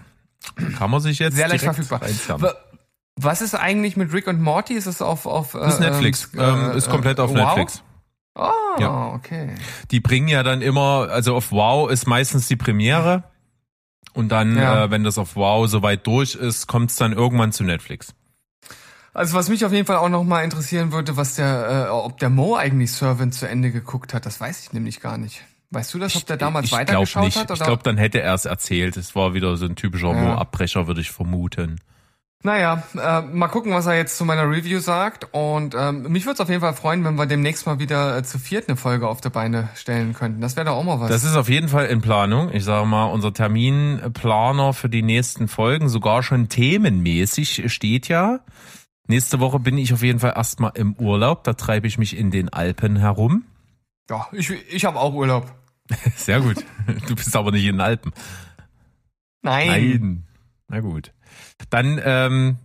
Kann man sich jetzt sehr leicht verfügbar. Was ist eigentlich mit Rick und Morty? Ist es auf auf äh, ist Netflix? Ähm, ist komplett auf wow? Netflix. Oh, ja. okay. Die bringen ja dann immer, also auf Wow ist meistens die Premiere. Und dann, ja. äh, wenn das auf Wow soweit durch ist, kommt es dann irgendwann zu Netflix. Also was mich auf jeden Fall auch noch mal interessieren würde, was der, äh, ob der Mo eigentlich Servant zu Ende geguckt hat, das weiß ich nämlich gar nicht. Weißt du das, ob der damals ich, ich weitergeschaut hat? Oder? Ich glaube, dann hätte er es erzählt. Es war wieder so ein typischer ja. Mo-Abbrecher, würde ich vermuten. Naja, äh, mal gucken, was er jetzt zu meiner Review sagt. Und ähm, mich würde es auf jeden Fall freuen, wenn wir demnächst mal wieder äh, zu viert eine Folge auf der Beine stellen könnten. Das wäre doch auch mal was. Das ist auf jeden Fall in Planung. Ich sage mal, unser Terminplaner für die nächsten Folgen, sogar schon themenmäßig, steht ja. Nächste Woche bin ich auf jeden Fall erstmal im Urlaub. Da treibe ich mich in den Alpen herum. Ja, ich, ich habe auch Urlaub. Sehr gut. Du bist aber nicht in den Alpen. Nein. Nein. Na gut. Dann, ähm,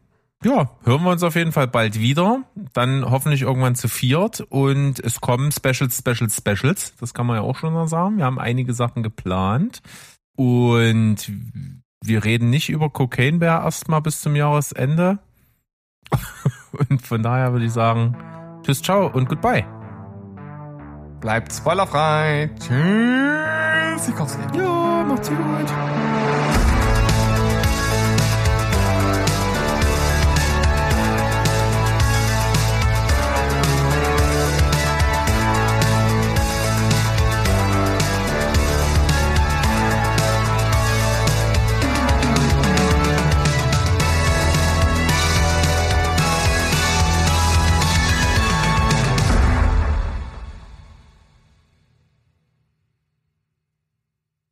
ja, hören wir uns auf jeden Fall bald wieder. Dann hoffentlich irgendwann zu viert. Und es kommen Specials, Specials, Specials. Das kann man ja auch schon mal sagen. Wir haben einige Sachen geplant. Und wir reden nicht über Cocaine Bear erstmal bis zum Jahresende. und von daher würde ich sagen, tschüss, ciao und goodbye. Bleibt spoilerfrei. Tschüss. Ja, macht's gut.